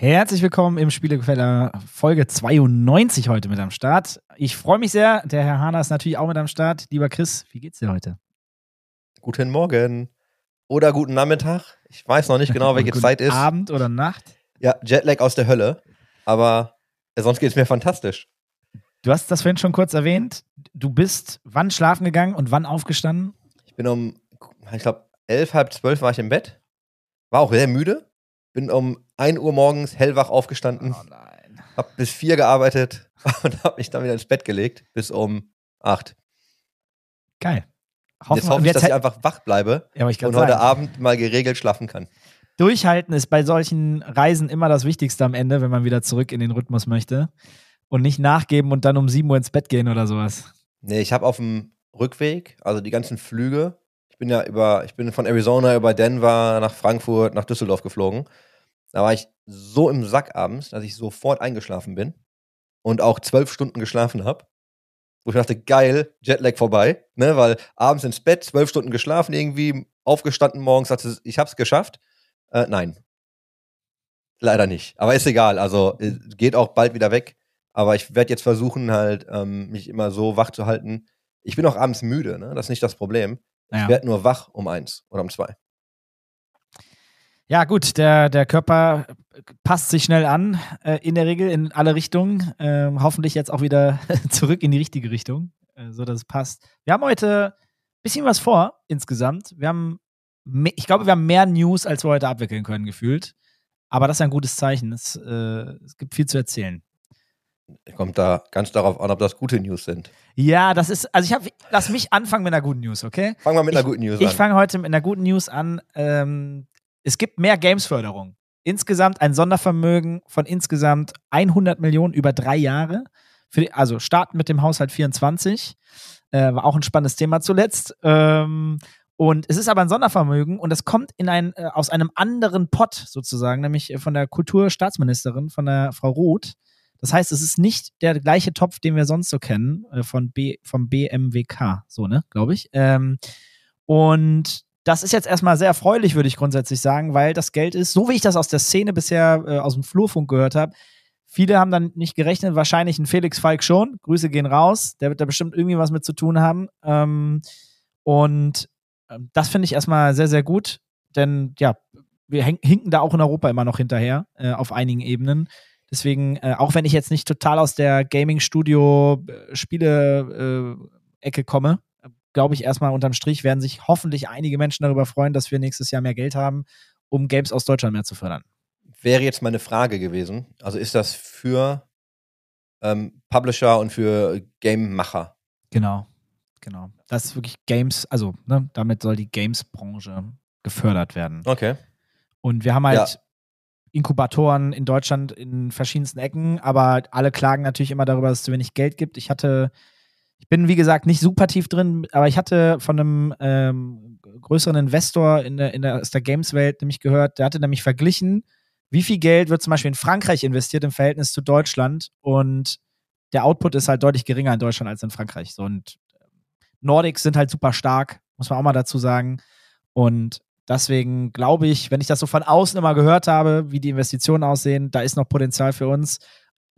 Herzlich willkommen im Spielegefäller Folge 92 heute mit am Start. Ich freue mich sehr. Der Herr Hahner ist natürlich auch mit am Start. Lieber Chris, wie geht's dir heute? Guten Morgen oder guten Nachmittag. Ich weiß noch nicht genau, welche Zeit ist. Abend oder Nacht? Ja, Jetlag aus der Hölle. Aber sonst geht es mir fantastisch. Du hast das vorhin schon kurz erwähnt. Du bist wann schlafen gegangen und wann aufgestanden? Ich bin um, ich glaube, elf, halb zwölf war ich im Bett. War auch sehr müde. Bin um 1 Uhr morgens hellwach aufgestanden. Oh nein. Hab bis 4 gearbeitet und hab mich dann wieder ins Bett gelegt bis um 8. Geil. Hoffen, jetzt hoffe ich, dass ich einfach wach bleibe ja, ich und heute sagen. Abend mal geregelt schlafen kann. Durchhalten ist bei solchen Reisen immer das Wichtigste am Ende, wenn man wieder zurück in den Rhythmus möchte. Und nicht nachgeben und dann um 7 Uhr ins Bett gehen oder sowas. Nee, ich habe auf dem Rückweg, also die ganzen Flüge, ich bin ja über, ich bin von Arizona über Denver nach Frankfurt, nach Düsseldorf geflogen. Da war ich so im Sack abends, dass ich sofort eingeschlafen bin und auch zwölf Stunden geschlafen habe. Wo ich dachte, geil, Jetlag vorbei, ne? Weil abends ins Bett, zwölf Stunden geschlafen, irgendwie aufgestanden morgens, dachte, ich hab's geschafft. Äh, nein. Leider nicht. Aber ist egal. Also äh, geht auch bald wieder weg. Aber ich werde jetzt versuchen, halt, ähm, mich immer so wach zu halten. Ich bin auch abends müde, ne? Das ist nicht das Problem. Ja. Ich werde nur wach um eins oder um zwei. Ja, gut, der, der Körper passt sich schnell an, äh, in der Regel in alle Richtungen. Äh, hoffentlich jetzt auch wieder zurück in die richtige Richtung, äh, so dass es passt. Wir haben heute ein bisschen was vor insgesamt. Wir haben, ich glaube, wir haben mehr News, als wir heute abwickeln können, gefühlt. Aber das ist ein gutes Zeichen. Es, äh, es gibt viel zu erzählen. Kommt da ganz darauf an, ob das gute News sind. Ja, das ist, also ich habe, lass mich anfangen mit einer guten News, okay? Fangen wir mit einer guten News an. Ich fange heute mit einer guten News an. Ähm, es gibt mehr Games-Förderung. Insgesamt ein Sondervermögen von insgesamt 100 Millionen über drei Jahre. Die, also starten mit dem Haushalt 24. Äh, war auch ein spannendes Thema zuletzt. Ähm, und es ist aber ein Sondervermögen und es kommt in ein, äh, aus einem anderen Pott sozusagen, nämlich von der Kulturstaatsministerin, von der Frau Roth. Das heißt, es ist nicht der gleiche Topf, den wir sonst so kennen, äh, von B, vom BMWK, so, ne, glaube ich. Ähm, und das ist jetzt erstmal sehr erfreulich, würde ich grundsätzlich sagen, weil das Geld ist, so wie ich das aus der Szene bisher äh, aus dem Flurfunk gehört habe, viele haben dann nicht gerechnet, wahrscheinlich ein Felix Falk schon. Grüße gehen raus, der wird da bestimmt irgendwie was mit zu tun haben. Ähm, und äh, das finde ich erstmal sehr, sehr gut, denn ja, wir hinken da auch in Europa immer noch hinterher, äh, auf einigen Ebenen. Deswegen, äh, auch wenn ich jetzt nicht total aus der Gaming-Studio-Spiele-Ecke äh, komme, glaube ich, erstmal unterm Strich werden sich hoffentlich einige Menschen darüber freuen, dass wir nächstes Jahr mehr Geld haben, um Games aus Deutschland mehr zu fördern. Wäre jetzt meine Frage gewesen. Also ist das für ähm, Publisher und für Game-Macher? Genau, genau. Das ist wirklich Games, also ne, damit soll die Games-Branche gefördert werden. Okay. Und wir haben halt ja. Inkubatoren in Deutschland in verschiedensten Ecken, aber alle klagen natürlich immer darüber, dass es zu wenig Geld gibt. Ich hatte ich bin, wie gesagt, nicht super tief drin, aber ich hatte von einem ähm, größeren Investor in der, in der, aus der Games-Welt nämlich gehört, der hatte nämlich verglichen, wie viel Geld wird zum Beispiel in Frankreich investiert im Verhältnis zu Deutschland und der Output ist halt deutlich geringer in Deutschland als in Frankreich. So, und Nordics sind halt super stark, muss man auch mal dazu sagen. Und deswegen glaube ich, wenn ich das so von außen immer gehört habe, wie die Investitionen aussehen, da ist noch Potenzial für uns.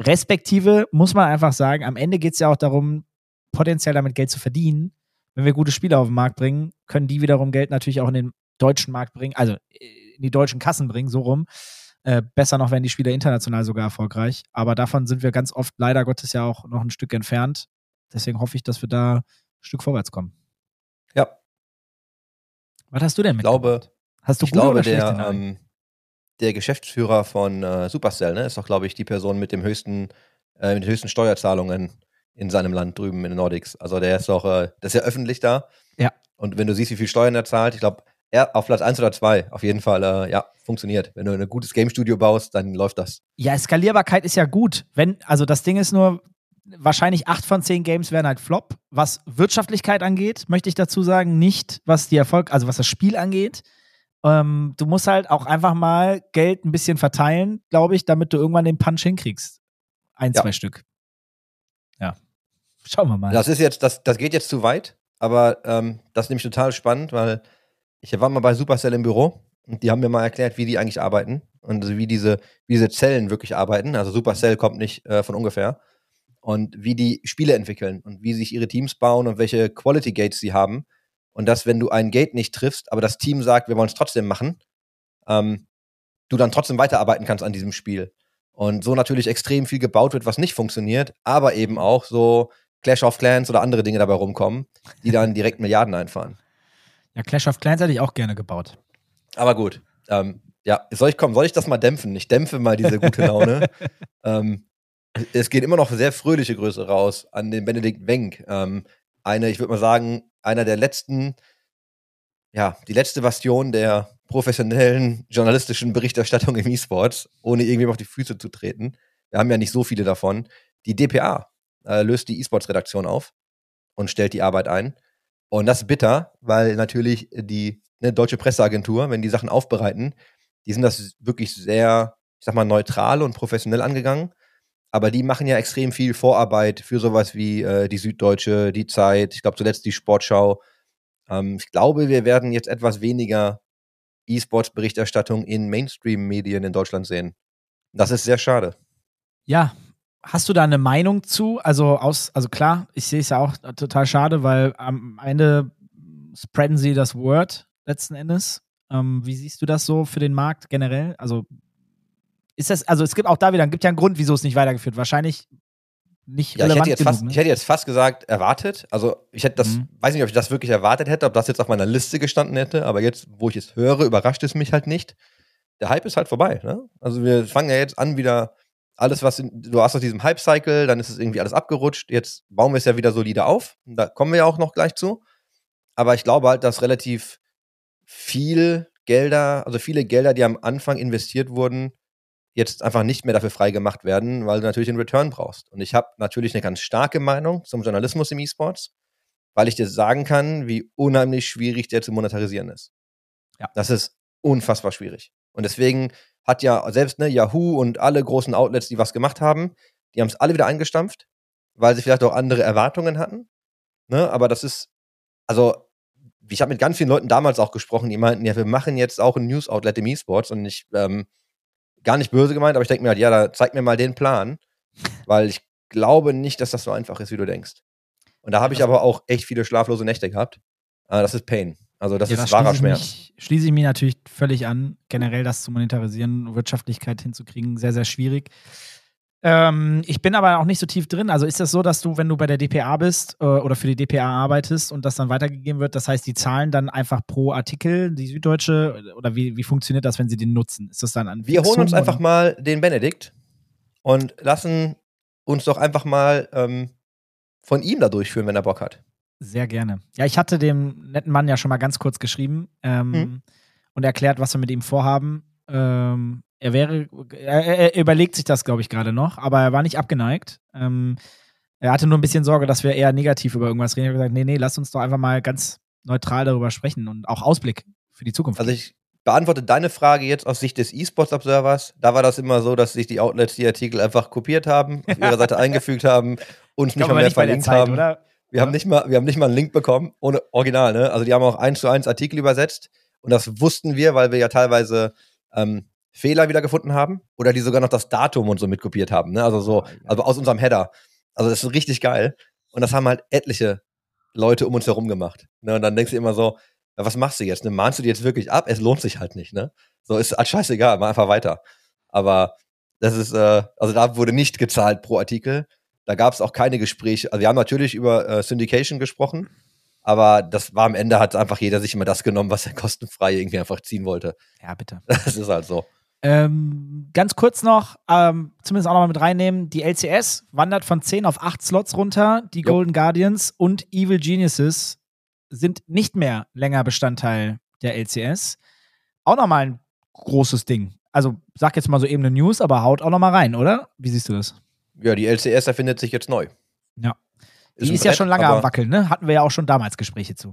Respektive muss man einfach sagen, am Ende geht es ja auch darum, potenziell damit Geld zu verdienen. Wenn wir gute Spiele auf den Markt bringen, können die wiederum Geld natürlich auch in den deutschen Markt bringen, also äh, in die deutschen Kassen bringen, so rum. Äh, besser noch werden die Spiele international sogar erfolgreich. Aber davon sind wir ganz oft leider Gottes ja auch noch ein Stück entfernt. Deswegen hoffe ich, dass wir da ein Stück vorwärts kommen. Was hast du denn mit? Ich glaube, hast du ich glaube der, ähm, der Geschäftsführer von äh, Supercell, ne, ist doch, glaube ich, die Person mit dem höchsten, äh, mit den höchsten Steuerzahlungen in seinem Land drüben in den Nordics. Also der ist doch, äh, das ist ja öffentlich da. Ja. Und wenn du siehst, wie viel Steuern er zahlt, ich glaube, er auf Platz 1 oder 2 auf jeden Fall, äh, ja, funktioniert. Wenn du ein gutes Game Studio baust, dann läuft das. Ja, Skalierbarkeit ist ja gut. Wenn, also das Ding ist nur, wahrscheinlich 8 von 10 Games werden halt Flop. Was Wirtschaftlichkeit angeht, möchte ich dazu sagen, nicht was die Erfolg, also was das Spiel angeht. Ähm, du musst halt auch einfach mal Geld ein bisschen verteilen, glaube ich, damit du irgendwann den Punch hinkriegst. Ein, ja. zwei Stück. Ja. Schauen wir mal. Das ist jetzt, das, das geht jetzt zu weit, aber ähm, das ist nämlich total spannend, weil ich war mal bei Supercell im Büro und die haben mir mal erklärt, wie die eigentlich arbeiten. und wie diese, wie diese Zellen wirklich arbeiten. Also Supercell kommt nicht äh, von ungefähr. Und wie die Spiele entwickeln und wie sich ihre Teams bauen und welche Quality Gates sie haben. Und dass, wenn du ein Gate nicht triffst, aber das Team sagt, wir wollen es trotzdem machen, ähm, du dann trotzdem weiterarbeiten kannst an diesem Spiel. Und so natürlich extrem viel gebaut wird, was nicht funktioniert, aber eben auch so Clash of Clans oder andere Dinge dabei rumkommen, die dann direkt Milliarden einfahren. Ja, Clash of Clans hätte ich auch gerne gebaut. Aber gut, ähm, ja, soll ich kommen, soll ich das mal dämpfen? Ich dämpfe mal diese gute Laune. ähm, es geht immer noch sehr fröhliche Grüße raus an den Benedikt Wenk. Ähm, eine, ich würde mal sagen, einer der letzten, ja, die letzte Bastion der professionellen journalistischen Berichterstattung im E-Sports, ohne irgendwem auf die Füße zu treten. Wir haben ja nicht so viele davon. Die DPA äh, löst die E-Sports-Redaktion auf und stellt die Arbeit ein. Und das ist bitter, weil natürlich die ne, deutsche Presseagentur, wenn die Sachen aufbereiten, die sind das wirklich sehr, ich sag mal, neutral und professionell angegangen. Aber die machen ja extrem viel Vorarbeit für sowas wie äh, die Süddeutsche, die Zeit, ich glaube zuletzt die Sportschau. Ähm, ich glaube, wir werden jetzt etwas weniger E-Sports-Berichterstattung in Mainstream-Medien in Deutschland sehen. Das ist sehr schade. Ja, hast du da eine Meinung zu? Also aus, also klar, ich sehe es ja auch total schade, weil am Ende spreaden sie das Word letzten Endes. Ähm, wie siehst du das so für den Markt generell? Also ist das, also es gibt auch da wieder, gibt ja einen Grund, wieso es nicht weitergeführt. Wahrscheinlich nicht ja, ich hätte, jetzt genug, fast, ne? ich hätte jetzt fast gesagt, erwartet. Also ich hätte das, mhm. weiß nicht, ob ich das wirklich erwartet hätte, ob das jetzt auf meiner Liste gestanden hätte, aber jetzt, wo ich es höre, überrascht es mich halt nicht. Der Hype ist halt vorbei. Ne? Also wir fangen ja jetzt an, wieder alles, was in, du hast aus diesem Hype-Cycle, dann ist es irgendwie alles abgerutscht. Jetzt bauen wir es ja wieder solide auf. Da kommen wir ja auch noch gleich zu. Aber ich glaube halt, dass relativ viel Gelder, also viele Gelder, die am Anfang investiert wurden, jetzt einfach nicht mehr dafür freigemacht werden, weil du natürlich einen Return brauchst. Und ich habe natürlich eine ganz starke Meinung zum Journalismus im E-Sports, weil ich dir sagen kann, wie unheimlich schwierig der zu monetarisieren ist. Ja. Das ist unfassbar schwierig. Und deswegen hat ja selbst ne, Yahoo und alle großen Outlets, die was gemacht haben, die haben es alle wieder eingestampft, weil sie vielleicht auch andere Erwartungen hatten. Ne? Aber das ist, also ich habe mit ganz vielen Leuten damals auch gesprochen, die meinten, ja, wir machen jetzt auch ein News-Outlet im E-Sports und ich ähm, gar nicht böse gemeint, aber ich denke mir halt, ja, da zeig mir mal den Plan, weil ich glaube nicht, dass das so einfach ist, wie du denkst. Und da habe ich aber auch echt viele schlaflose Nächte gehabt. Aber das ist Pain. Also das ja, ist wahrer Schmerz. Mich, schließe ich mich natürlich völlig an, generell das zu monetarisieren, Wirtschaftlichkeit hinzukriegen, sehr, sehr schwierig. Ähm, ich bin aber auch nicht so tief drin. Also ist das so, dass du, wenn du bei der DPA bist äh, oder für die DPA arbeitest und das dann weitergegeben wird, das heißt, die zahlen dann einfach pro Artikel, die Süddeutsche, oder wie, wie funktioniert das, wenn sie den nutzen? Ist das dann an Wir holen uns einfach mal den Benedikt und lassen uns doch einfach mal ähm, von ihm da durchführen, wenn er Bock hat. Sehr gerne. Ja, ich hatte dem netten Mann ja schon mal ganz kurz geschrieben ähm, hm. und erklärt, was wir mit ihm vorhaben. Ähm, er wäre, er, er überlegt sich das, glaube ich, gerade noch, aber er war nicht abgeneigt. Ähm, er hatte nur ein bisschen Sorge, dass wir eher negativ über irgendwas reden. Er hat gesagt, nee, nee, lass uns doch einfach mal ganz neutral darüber sprechen und auch Ausblick für die Zukunft. Also ich beantworte deine Frage jetzt aus Sicht des E-Sports Observers. Da war das immer so, dass sich die Outlets die Artikel einfach kopiert haben, auf ihrer Seite eingefügt haben, uns nicht mal mehr nicht verlinkt Zeit, haben. Oder? Wir ja. haben nicht mal, wir haben nicht mal einen Link bekommen, ohne Original, ne? Also die haben auch eins zu eins Artikel übersetzt und das wussten wir, weil wir ja teilweise ähm, Fehler wieder gefunden haben oder die sogar noch das Datum und so mitkopiert haben. Ne? Also so, also aus unserem Header. Also das ist richtig geil. Und das haben halt etliche Leute um uns herum gemacht. Ne? Und dann denkst du immer so, ja, was machst du jetzt? Ne? Mahnst du dir jetzt wirklich ab? Es lohnt sich halt nicht. Ne? So ist halt scheißegal, mach einfach weiter. Aber das ist, äh, also da wurde nicht gezahlt pro Artikel. Da gab es auch keine Gespräche. Also wir haben natürlich über äh, Syndication gesprochen, aber das war am Ende hat einfach jeder sich immer das genommen, was er kostenfrei irgendwie einfach ziehen wollte. Ja, bitte. Das ist halt so. Ähm, ganz kurz noch, ähm, zumindest auch noch mal mit reinnehmen, die LCS wandert von 10 auf 8 Slots runter, die jo. Golden Guardians und Evil Geniuses sind nicht mehr länger Bestandteil der LCS. Auch nochmal ein großes Ding. Also sag jetzt mal so eben eine News, aber haut auch nochmal rein, oder? Wie siehst du das? Ja, die LCS erfindet sich jetzt neu. Ja. Die ist, ist ja schon lange am Wackeln, ne? Hatten wir ja auch schon damals Gespräche zu.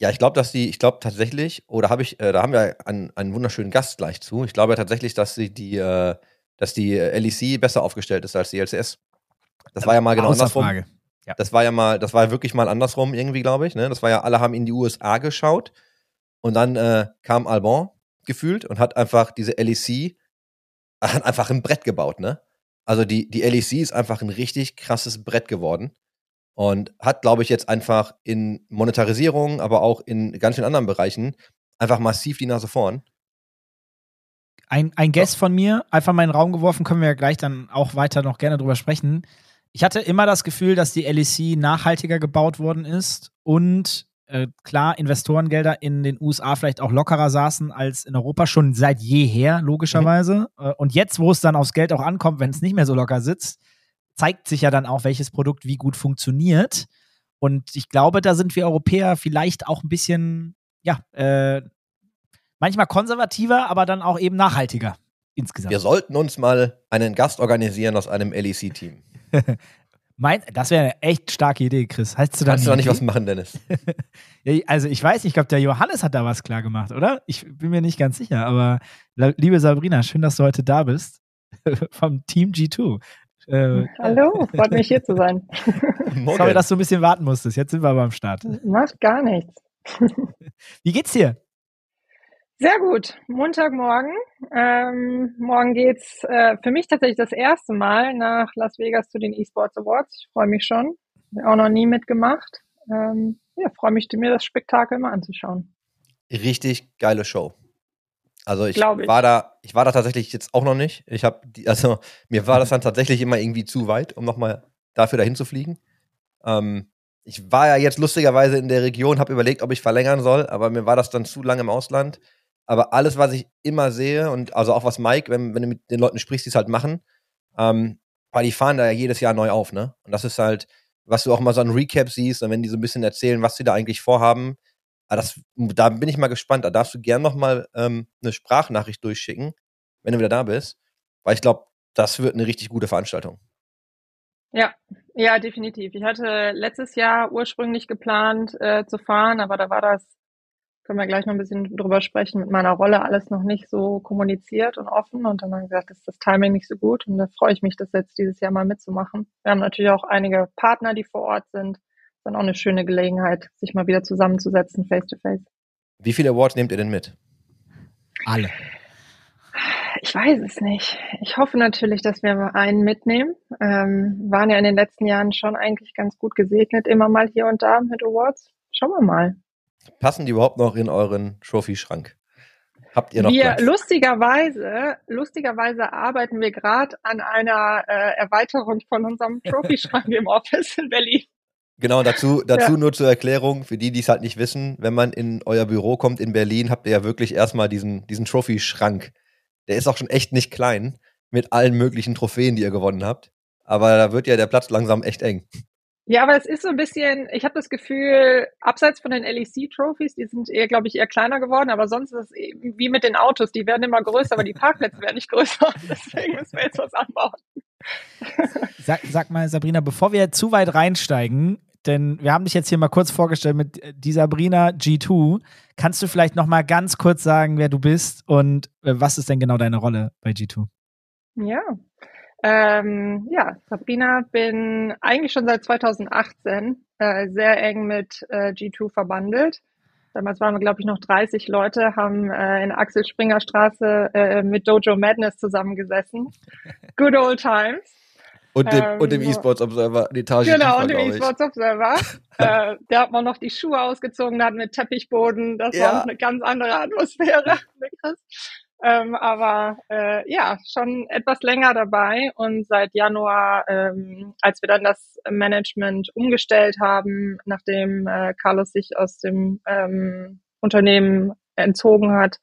Ja, ich glaube, dass die, ich glaube tatsächlich, oder habe ich, äh, da haben wir einen, einen wunderschönen Gast gleich zu. Ich glaube tatsächlich, dass sie die, äh, dass die LEC besser aufgestellt ist als die LCS. Das war ja mal genau andersrum. Frage. Ja. Das war ja mal, das war ja wirklich mal andersrum irgendwie, glaube ich. Ne? Das war ja, alle haben in die USA geschaut und dann äh, kam Albon gefühlt und hat einfach diese LEC hat einfach ein Brett gebaut, ne? Also die, die LEC ist einfach ein richtig krasses Brett geworden und hat, glaube ich, jetzt einfach in Monetarisierung, aber auch in ganz vielen anderen Bereichen einfach massiv die Nase vorn. Ein, ein Guess von mir, einfach mal in den Raum geworfen, können wir ja gleich dann auch weiter noch gerne drüber sprechen. Ich hatte immer das Gefühl, dass die LEC nachhaltiger gebaut worden ist und äh, klar Investorengelder in den USA vielleicht auch lockerer saßen als in Europa schon seit jeher, logischerweise. Mhm. Äh, und jetzt, wo es dann aufs Geld auch ankommt, wenn es nicht mehr so locker sitzt, zeigt sich ja dann auch, welches Produkt wie gut funktioniert. Und ich glaube, da sind wir Europäer vielleicht auch ein bisschen, ja, äh, manchmal konservativer, aber dann auch eben nachhaltiger insgesamt. Wir sollten uns mal einen Gast organisieren aus einem LEC-Team. Mein, das wäre eine echt starke Idee, Chris. Heißt du Kannst du da nicht was machen, Dennis? ja, also ich weiß, ich glaube, der Johannes hat da was klar gemacht, oder? Ich bin mir nicht ganz sicher, aber liebe Sabrina, schön, dass du heute da bist. Vom Team G2. Äh, Hallo, freut mich hier zu sein. Sorry, dass du ein bisschen warten musstest. Jetzt sind wir aber am Start. Macht gar nichts. Wie geht's dir? Sehr gut. Montagmorgen. Ähm, morgen geht's äh, für mich tatsächlich das erste Mal nach Las Vegas zu den eSports Awards. Ich freue mich schon. Auch noch nie mitgemacht. Ähm, ja, freue mich, mir das Spektakel mal anzuschauen. Richtig geile Show. Also ich, ich, war da, ich war da tatsächlich jetzt auch noch nicht. Ich habe, also mir war das dann tatsächlich immer irgendwie zu weit, um nochmal dafür dahin zu fliegen. Ähm, ich war ja jetzt lustigerweise in der Region, habe überlegt, ob ich verlängern soll, aber mir war das dann zu lang im Ausland. Aber alles, was ich immer sehe und also auch was Mike, wenn, wenn du mit den Leuten sprichst, die es halt machen, ähm, weil die fahren da ja jedes Jahr neu auf, ne? Und das ist halt, was du auch mal so ein Recap siehst, und wenn die so ein bisschen erzählen, was sie da eigentlich vorhaben, ah, das, da bin ich mal gespannt. Da darfst du gern noch mal ähm, eine Sprachnachricht durchschicken, wenn du wieder da bist, weil ich glaube, das wird eine richtig gute Veranstaltung. Ja, ja, definitiv. Ich hatte letztes Jahr ursprünglich geplant äh, zu fahren, aber da war das können wir gleich noch ein bisschen drüber sprechen, mit meiner Rolle alles noch nicht so kommuniziert und offen. Und dann haben wir gesagt, ist das Timing nicht so gut. Und da freue ich mich, das jetzt dieses Jahr mal mitzumachen. Wir haben natürlich auch einige Partner, die vor Ort sind. Dann auch eine schöne Gelegenheit, sich mal wieder zusammenzusetzen, face to face. Wie viele Awards nehmt ihr denn mit? Alle. Ich weiß es nicht. Ich hoffe natürlich, dass wir einen mitnehmen. Ähm, waren ja in den letzten Jahren schon eigentlich ganz gut gesegnet, immer mal hier und da mit Awards. Schauen wir mal. Passen die überhaupt noch in euren Trophy-Schrank? Habt ihr noch wir Platz? lustigerweise, lustigerweise arbeiten wir gerade an einer äh, Erweiterung von unserem Trophy-Schrank im Office in Berlin. Genau, dazu, dazu ja. nur zur Erklärung, für die, die es halt nicht wissen, wenn man in euer Büro kommt in Berlin, habt ihr ja wirklich erstmal diesen, diesen Trophy-Schrank. Der ist auch schon echt nicht klein, mit allen möglichen Trophäen, die ihr gewonnen habt. Aber da wird ja der Platz langsam echt eng. Ja, aber es ist so ein bisschen, ich habe das Gefühl, abseits von den LEC-Trophies, die sind eher, glaube ich, eher kleiner geworden, aber sonst ist es wie mit den Autos, die werden immer größer, aber die Parkplätze werden nicht größer. Deswegen müssen wir jetzt was anbauen. Sag, sag mal, Sabrina, bevor wir zu weit reinsteigen, denn wir haben dich jetzt hier mal kurz vorgestellt mit äh, die Sabrina G2. Kannst du vielleicht noch mal ganz kurz sagen, wer du bist und äh, was ist denn genau deine Rolle bei G2? Ja, ähm, ja, Sabrina bin eigentlich schon seit 2018 äh, sehr eng mit äh, G2 verbandelt. Damals waren wir, glaube ich, noch 30 Leute, haben äh, in Axel Springer Straße äh, mit Dojo Madness zusammengesessen. Good old times. Und dem, ähm, und dem E-Sports Observer, die Etage Genau, und dem E-Sports Observer. äh, der hat man noch die Schuhe ausgezogen, hat mit Teppichboden. Das ja. war eine ganz andere Atmosphäre. Ähm, aber äh, ja, schon etwas länger dabei und seit Januar, ähm, als wir dann das Management umgestellt haben, nachdem äh, Carlos sich aus dem ähm, Unternehmen entzogen hat,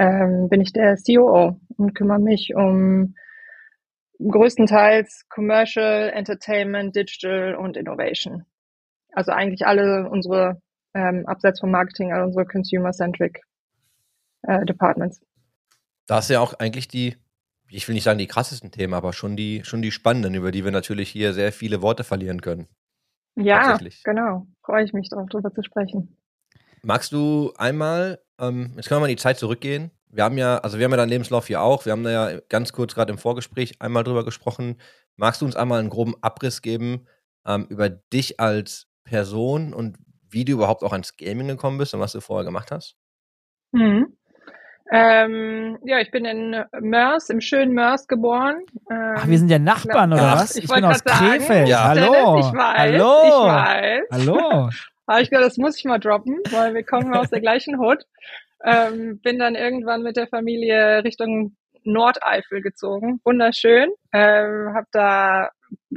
ähm, bin ich der COO und kümmere mich um größtenteils Commercial, Entertainment, Digital und Innovation. Also eigentlich alle unsere, ähm, abseits vom Marketing, alle unsere Consumer-Centric äh, Departments. Da ist ja auch eigentlich die, ich will nicht sagen die krassesten Themen, aber schon die, schon die spannenden, über die wir natürlich hier sehr viele Worte verlieren können. Ja, genau. Freue ich mich darauf, darüber zu sprechen. Magst du einmal, ähm, jetzt können wir mal in die Zeit zurückgehen. Wir haben ja, also wir haben ja deinen Lebenslauf hier auch. Wir haben da ja ganz kurz gerade im Vorgespräch einmal drüber gesprochen. Magst du uns einmal einen groben Abriss geben ähm, über dich als Person und wie du überhaupt auch ans Gaming gekommen bist und was du vorher gemacht hast? Mhm. Ähm, ja, ich bin in Mörs, im schönen Mörs geboren. Ähm, Ach, wir sind ja Nachbarn, oder was? Ich, ich bin aus Krefeld. Ja. Hallo. Ich weiß, Hallo. Ich weiß. Hallo. Habe ich gedacht, das muss ich mal droppen, weil wir kommen aus der gleichen Hut. Ähm, bin dann irgendwann mit der Familie Richtung Nordeifel gezogen. Wunderschön. Ähm, hab da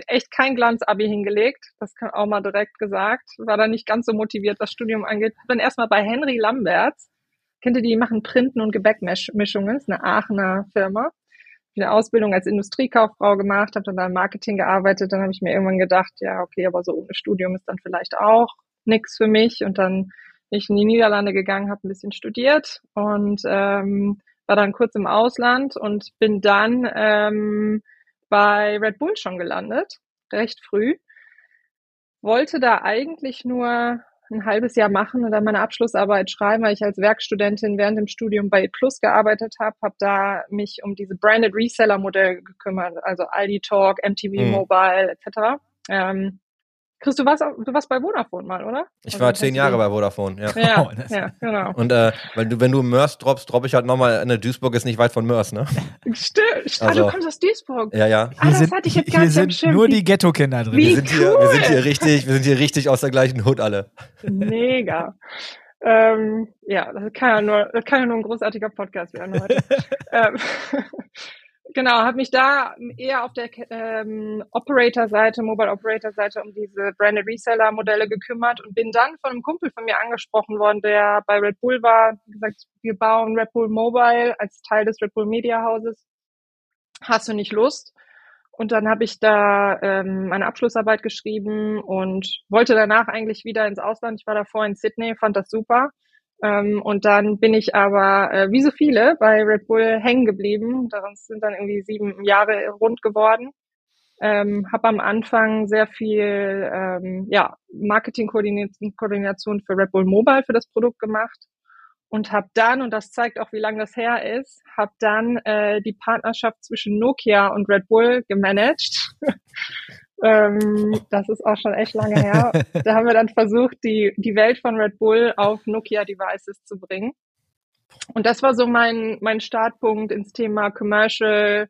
echt kein Glanzabi hingelegt. Das kann auch mal direkt gesagt. War da nicht ganz so motiviert, was Studium angeht. Bin erstmal bei Henry Lamberts kennt ihr die, machen Printen und Gebäckmischungen, ist eine Aachener Firma. Eine Ausbildung als Industriekauffrau gemacht, habe dann da im Marketing gearbeitet, dann habe ich mir irgendwann gedacht, ja, okay, aber so ohne Studium ist dann vielleicht auch nichts für mich. Und dann bin ich in die Niederlande gegangen, habe ein bisschen studiert und ähm, war dann kurz im Ausland und bin dann ähm, bei Red Bull schon gelandet, recht früh. Wollte da eigentlich nur ein halbes Jahr machen und dann meine Abschlussarbeit schreiben, weil ich als Werkstudentin während dem Studium bei Plus gearbeitet habe, habe da mich um diese Branded Reseller Modelle gekümmert, also Aldi Talk, MTV mhm. Mobile etc. Ähm, Chris, du warst, du warst bei Vodafone mal, oder? Ich also, war zehn Jahre bei Vodafone, ja. Ja, oh, ja genau. Und äh, weil du, wenn du Mörs droppst, droppe ich halt nochmal, eine Duisburg ist nicht weit von Mörs, ne? Stimmt. Also, ah, du kommst aus Duisburg. Ja, ja. Ah, das sind, hatte ich jetzt gar hier sind Schirm. nur die Ghetto-Kinder drin. Wie wir, sind cool. hier, wir sind hier richtig, wir sind hier richtig aus der gleichen Hut alle. Mega. Ähm, ja, das kann ja nur, das kann ja nur ein großartiger Podcast werden heute. ähm, genau, habe mich da eher auf der ähm, Operator-Seite, Mobile Operator-Seite um diese Branded Reseller-Modelle gekümmert und bin dann von einem Kumpel von mir angesprochen worden, der bei Red Bull war, gesagt, wir bauen Red Bull Mobile als Teil des Red Bull Media Hauses. Hast du nicht Lust? Und dann habe ich da ähm, meine Abschlussarbeit geschrieben und wollte danach eigentlich wieder ins Ausland. Ich war davor in Sydney, fand das super ähm, und dann bin ich aber, äh, wie so viele, bei Red Bull hängen geblieben. Das sind dann irgendwie sieben Jahre rund geworden. Ähm, habe am Anfang sehr viel ähm, ja, Marketingkoordination für Red Bull Mobile für das Produkt gemacht und habe dann, und das zeigt auch, wie lange das her ist, habe dann äh, die Partnerschaft zwischen Nokia und Red Bull gemanagt. Ähm, das ist auch schon echt lange her. da haben wir dann versucht, die, die Welt von Red Bull auf Nokia-Devices zu bringen. Und das war so mein, mein Startpunkt ins Thema Commercial,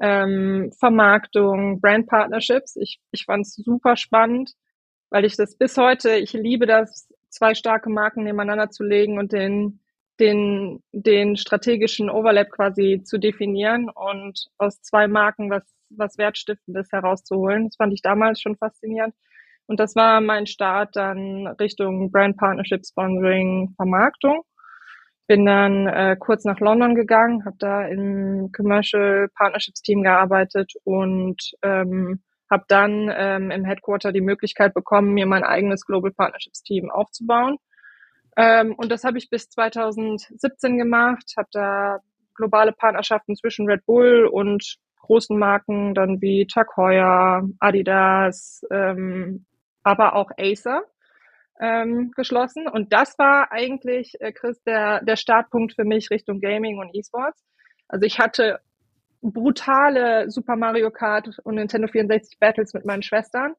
ähm, Vermarktung, Brand Partnerships. Ich, ich fand es super spannend, weil ich das bis heute, ich liebe das, zwei starke Marken nebeneinander zu legen und den, den, den strategischen Overlap quasi zu definieren und aus zwei Marken was was Wertstiftendes herauszuholen. Das fand ich damals schon faszinierend. Und das war mein Start dann Richtung Brand Partnership, Sponsoring, Vermarktung. Bin dann äh, kurz nach London gegangen, habe da im Commercial Partnerships Team gearbeitet und ähm, habe dann ähm, im Headquarter die Möglichkeit bekommen, mir mein eigenes Global Partnerships Team aufzubauen. Ähm, und das habe ich bis 2017 gemacht, habe da globale Partnerschaften zwischen Red Bull und großen Marken dann wie Chuck Heuer, Adidas, ähm, aber auch Acer ähm, geschlossen. Und das war eigentlich, äh, Chris, der, der Startpunkt für mich Richtung Gaming und E-Sports. Also ich hatte brutale Super Mario Kart und Nintendo 64 Battles mit meinen Schwestern.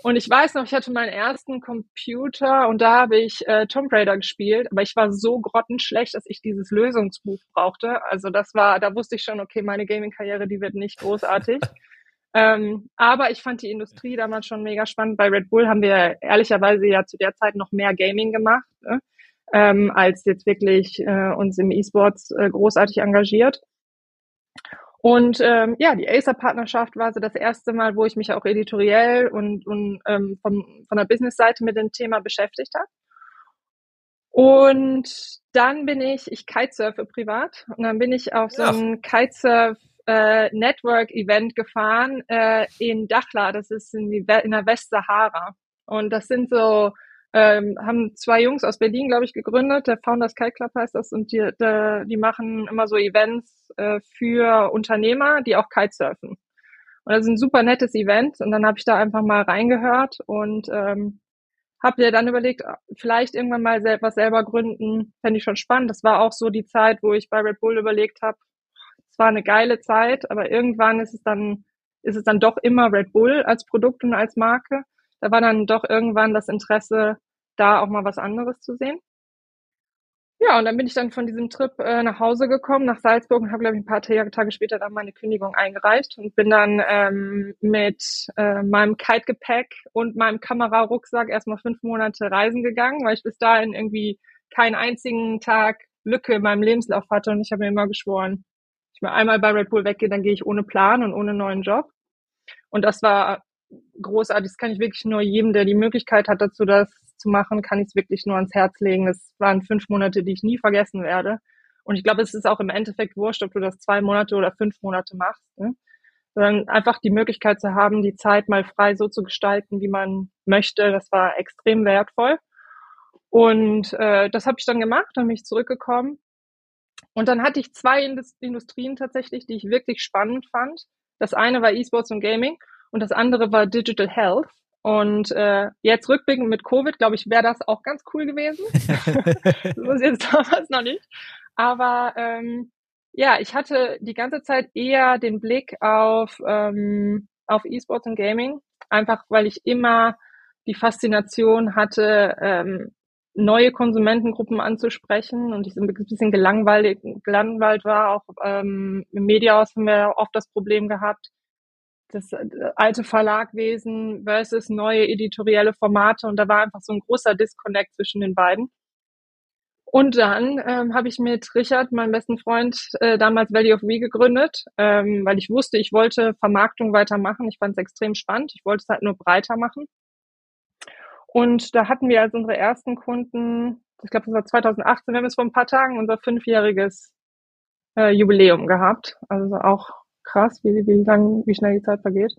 Und ich weiß noch, ich hatte meinen ersten Computer und da habe ich äh, Tomb Raider gespielt, aber ich war so grottenschlecht, dass ich dieses Lösungsbuch brauchte. Also das war, da wusste ich schon, okay, meine Gaming-Karriere, die wird nicht großartig. ähm, aber ich fand die Industrie damals schon mega spannend. Bei Red Bull haben wir ehrlicherweise ja zu der Zeit noch mehr Gaming gemacht, ne? ähm, als jetzt wirklich äh, uns im E-Sports äh, großartig engagiert. Und ähm, ja, die Acer-Partnerschaft war so das erste Mal, wo ich mich auch editoriell und, und ähm, vom, von der Business-Seite mit dem Thema beschäftigt habe. Und dann bin ich, ich kitesurfe privat und dann bin ich auf so ein Kitesurf äh, Network Event gefahren äh, in Dachla, das ist in, die, in der Westsahara. Und das sind so ähm, haben zwei Jungs aus Berlin, glaube ich, gegründet. Der Founders Kite Club heißt das. Und die, die, die machen immer so Events äh, für Unternehmer, die auch Kitesurfen. Und das ist ein super nettes Event. Und dann habe ich da einfach mal reingehört und ähm, habe mir dann überlegt, vielleicht irgendwann mal sel was selber gründen. Fände ich schon spannend. Das war auch so die Zeit, wo ich bei Red Bull überlegt habe, es war eine geile Zeit, aber irgendwann ist es dann, ist es dann doch immer Red Bull als Produkt und als Marke da war dann doch irgendwann das Interesse, da auch mal was anderes zu sehen. Ja, und dann bin ich dann von diesem Trip äh, nach Hause gekommen, nach Salzburg und habe, glaube ich, ein paar Tage später dann meine Kündigung eingereicht und bin dann ähm, mit äh, meinem Kite-Gepäck und meinem Kamerarucksack erstmal fünf Monate reisen gegangen, weil ich bis dahin irgendwie keinen einzigen Tag Lücke in meinem Lebenslauf hatte und ich habe mir immer geschworen, ich mal einmal bei Red Bull weggehe, dann gehe ich ohne Plan und ohne neuen Job. Und das war großartig. Das kann ich wirklich nur jedem, der die Möglichkeit hat, dazu das zu machen, kann ich es wirklich nur ans Herz legen. Das waren fünf Monate, die ich nie vergessen werde. Und ich glaube, es ist auch im Endeffekt wurscht, ob du das zwei Monate oder fünf Monate machst. Ne? Sondern einfach die Möglichkeit zu haben, die Zeit mal frei so zu gestalten, wie man möchte, das war extrem wertvoll. Und äh, das habe ich dann gemacht, dann bin ich zurückgekommen. Und dann hatte ich zwei Industrien tatsächlich, die ich wirklich spannend fand. Das eine war E-Sports und Gaming und das andere war Digital Health. Und äh, jetzt rückblickend mit Covid, glaube ich, wäre das auch ganz cool gewesen. das ist jetzt damals noch nicht. Aber ähm, ja, ich hatte die ganze Zeit eher den Blick auf, ähm, auf E-Sports und Gaming, einfach weil ich immer die Faszination hatte, ähm, neue Konsumentengruppen anzusprechen und ich so ein bisschen gelangweilt, gelangweilt war. Auch ähm, im Mediahaus haben wir oft das Problem gehabt, das äh, alte Verlagwesen versus neue editorielle Formate und da war einfach so ein großer Disconnect zwischen den beiden. Und dann ähm, habe ich mit Richard, meinem besten Freund, äh, damals Valley of We gegründet, ähm, weil ich wusste, ich wollte Vermarktung weitermachen. Ich fand es extrem spannend. Ich wollte es halt nur breiter machen. Und da hatten wir als unsere ersten Kunden, ich glaube, das war 2018, wir haben jetzt vor ein paar Tagen unser fünfjähriges äh, Jubiläum gehabt. Also auch krass, wie, wie lang, wie schnell die Zeit vergeht.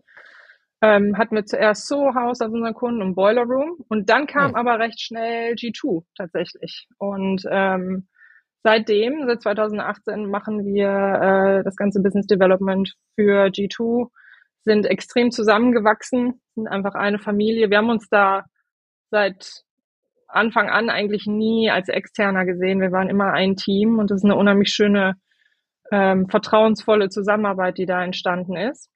Ähm, hatten wir zuerst Soho House als unseren Kunden und Boiler Room und dann kam ja. aber recht schnell G2 tatsächlich. Und ähm, seitdem, seit 2018, machen wir äh, das ganze Business Development für G2, sind extrem zusammengewachsen, sind einfach eine Familie. Wir haben uns da seit Anfang an eigentlich nie als Externer gesehen. Wir waren immer ein Team und das ist eine unheimlich schöne ähm, vertrauensvolle Zusammenarbeit, die da entstanden ist.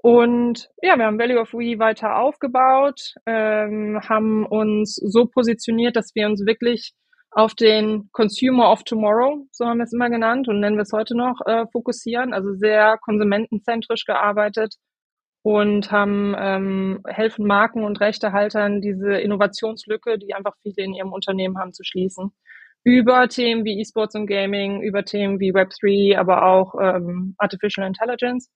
Und ja, wir haben Value of We weiter aufgebaut, ähm, haben uns so positioniert, dass wir uns wirklich auf den Consumer of Tomorrow, so haben wir es immer genannt und nennen wir es heute noch, äh, fokussieren. Also sehr konsumentenzentrisch gearbeitet und haben ähm, helfen Marken und Rechtehaltern diese Innovationslücke, die einfach viele in ihrem Unternehmen haben, zu schließen über Themen wie E-Sports und Gaming, über Themen wie Web3, aber auch ähm, Artificial Intelligence.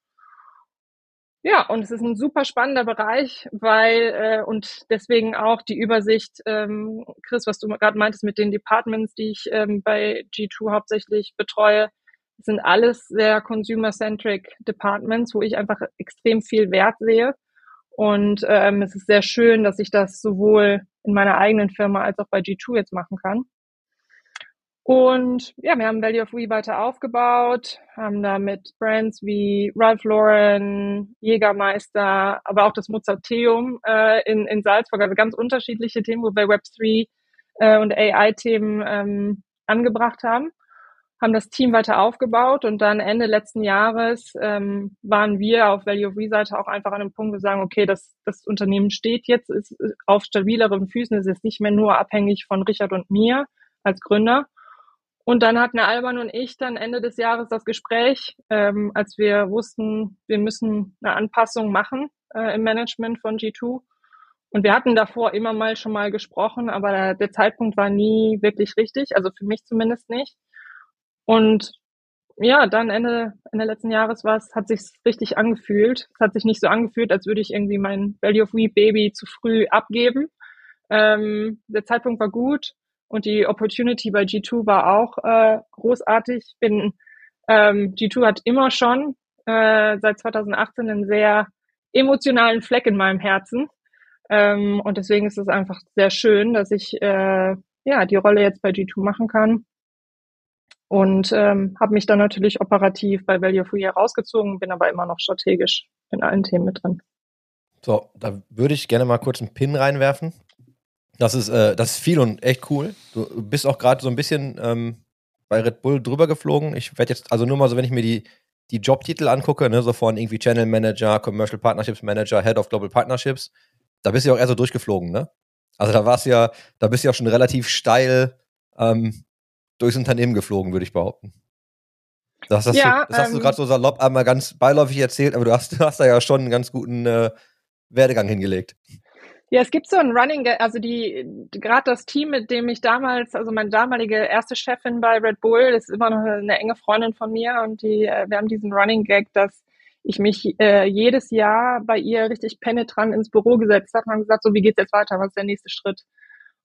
Ja, und es ist ein super spannender Bereich, weil äh, und deswegen auch die Übersicht, ähm, Chris, was du gerade meintest mit den Departments, die ich ähm, bei G2 hauptsächlich betreue, sind alles sehr consumer-centric Departments, wo ich einfach extrem viel Wert sehe. Und ähm, es ist sehr schön, dass ich das sowohl in meiner eigenen Firma als auch bei G2 jetzt machen kann. Und ja, wir haben Value of We weiter aufgebaut, haben da mit Brands wie Ralph Lauren, Jägermeister, aber auch das Mozarteum äh, in, in Salzburg, also ganz unterschiedliche Themen, wo wir Web3 äh, und AI-Themen ähm, angebracht haben, haben das Team weiter aufgebaut und dann Ende letzten Jahres ähm, waren wir auf Value of We-Seite auch einfach an einem Punkt, wo wir sagen, okay, das, das Unternehmen steht jetzt, ist auf stabileren Füßen, ist jetzt nicht mehr nur abhängig von Richard und mir als Gründer, und dann hatten Alban und ich dann Ende des Jahres das Gespräch, ähm, als wir wussten, wir müssen eine Anpassung machen äh, im Management von G2. Und wir hatten davor immer mal schon mal gesprochen, aber der, Zeitpunkt war nie wirklich richtig, also für mich zumindest nicht. Und ja, dann Ende, Ende letzten Jahres war es, hat sich richtig angefühlt. Es hat sich nicht so angefühlt, als würde ich irgendwie mein Value of We Baby zu früh abgeben. Ähm, der Zeitpunkt war gut und die Opportunity bei G2 war auch äh, großartig. Bin, ähm, G2 hat immer schon äh, seit 2018 einen sehr emotionalen Fleck in meinem Herzen. Ähm, und deswegen ist es einfach sehr schön, dass ich äh, ja die Rolle jetzt bei G2 machen kann. Und ähm, habe mich dann natürlich operativ bei Value for Year rausgezogen, bin aber immer noch strategisch in allen Themen mit drin. So, da würde ich gerne mal kurz einen Pin reinwerfen. Das ist, äh, das ist viel und echt cool. Du bist auch gerade so ein bisschen ähm, bei Red Bull drüber geflogen. Ich werde jetzt, also nur mal so, wenn ich mir die, die Jobtitel angucke, ne, so von irgendwie Channel Manager, Commercial Partnerships Manager, Head of Global Partnerships, da bist du ja auch eher so durchgeflogen, ne? Also da warst du ja, da bist du ja auch schon relativ steil ähm, durchs Unternehmen geflogen, würde ich behaupten. Das hast, ja, du, das hast ähm, du gerade so salopp einmal ganz beiläufig erzählt, aber du hast, du hast da ja schon einen ganz guten äh, Werdegang hingelegt. Ja, es gibt so ein Running, also die, gerade das Team, mit dem ich damals, also meine damalige erste Chefin bei Red Bull, ist immer noch eine enge Freundin von mir und die, äh, wir haben diesen Running Gag, dass ich mich äh, jedes Jahr bei ihr richtig penetrant ins Büro gesetzt habe und gesagt, so wie geht's jetzt weiter, was ist der nächste Schritt?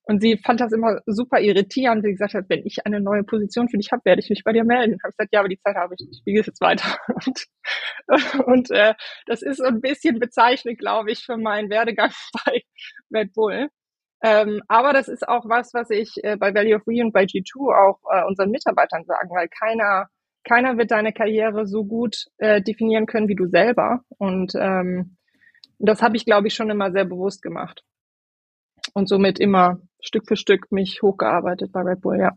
Und sie fand das immer super irritierend, wie sie gesagt hat, wenn ich eine neue Position für dich habe, werde ich mich bei dir melden. Habe ich gesagt, ja, aber die Zeit habe ich nicht. Wie geht es jetzt weiter? Und, und äh, das ist ein bisschen bezeichnend, glaube ich, für meinen Werdegang bei Red Bull. Ähm, aber das ist auch was, was ich äh, bei Value of We und bei G2 auch äh, unseren Mitarbeitern sagen, weil keiner, keiner wird deine Karriere so gut äh, definieren können wie du selber. Und ähm, das habe ich, glaube ich, schon immer sehr bewusst gemacht. Und somit immer Stück für Stück mich hochgearbeitet bei Red Bull, ja.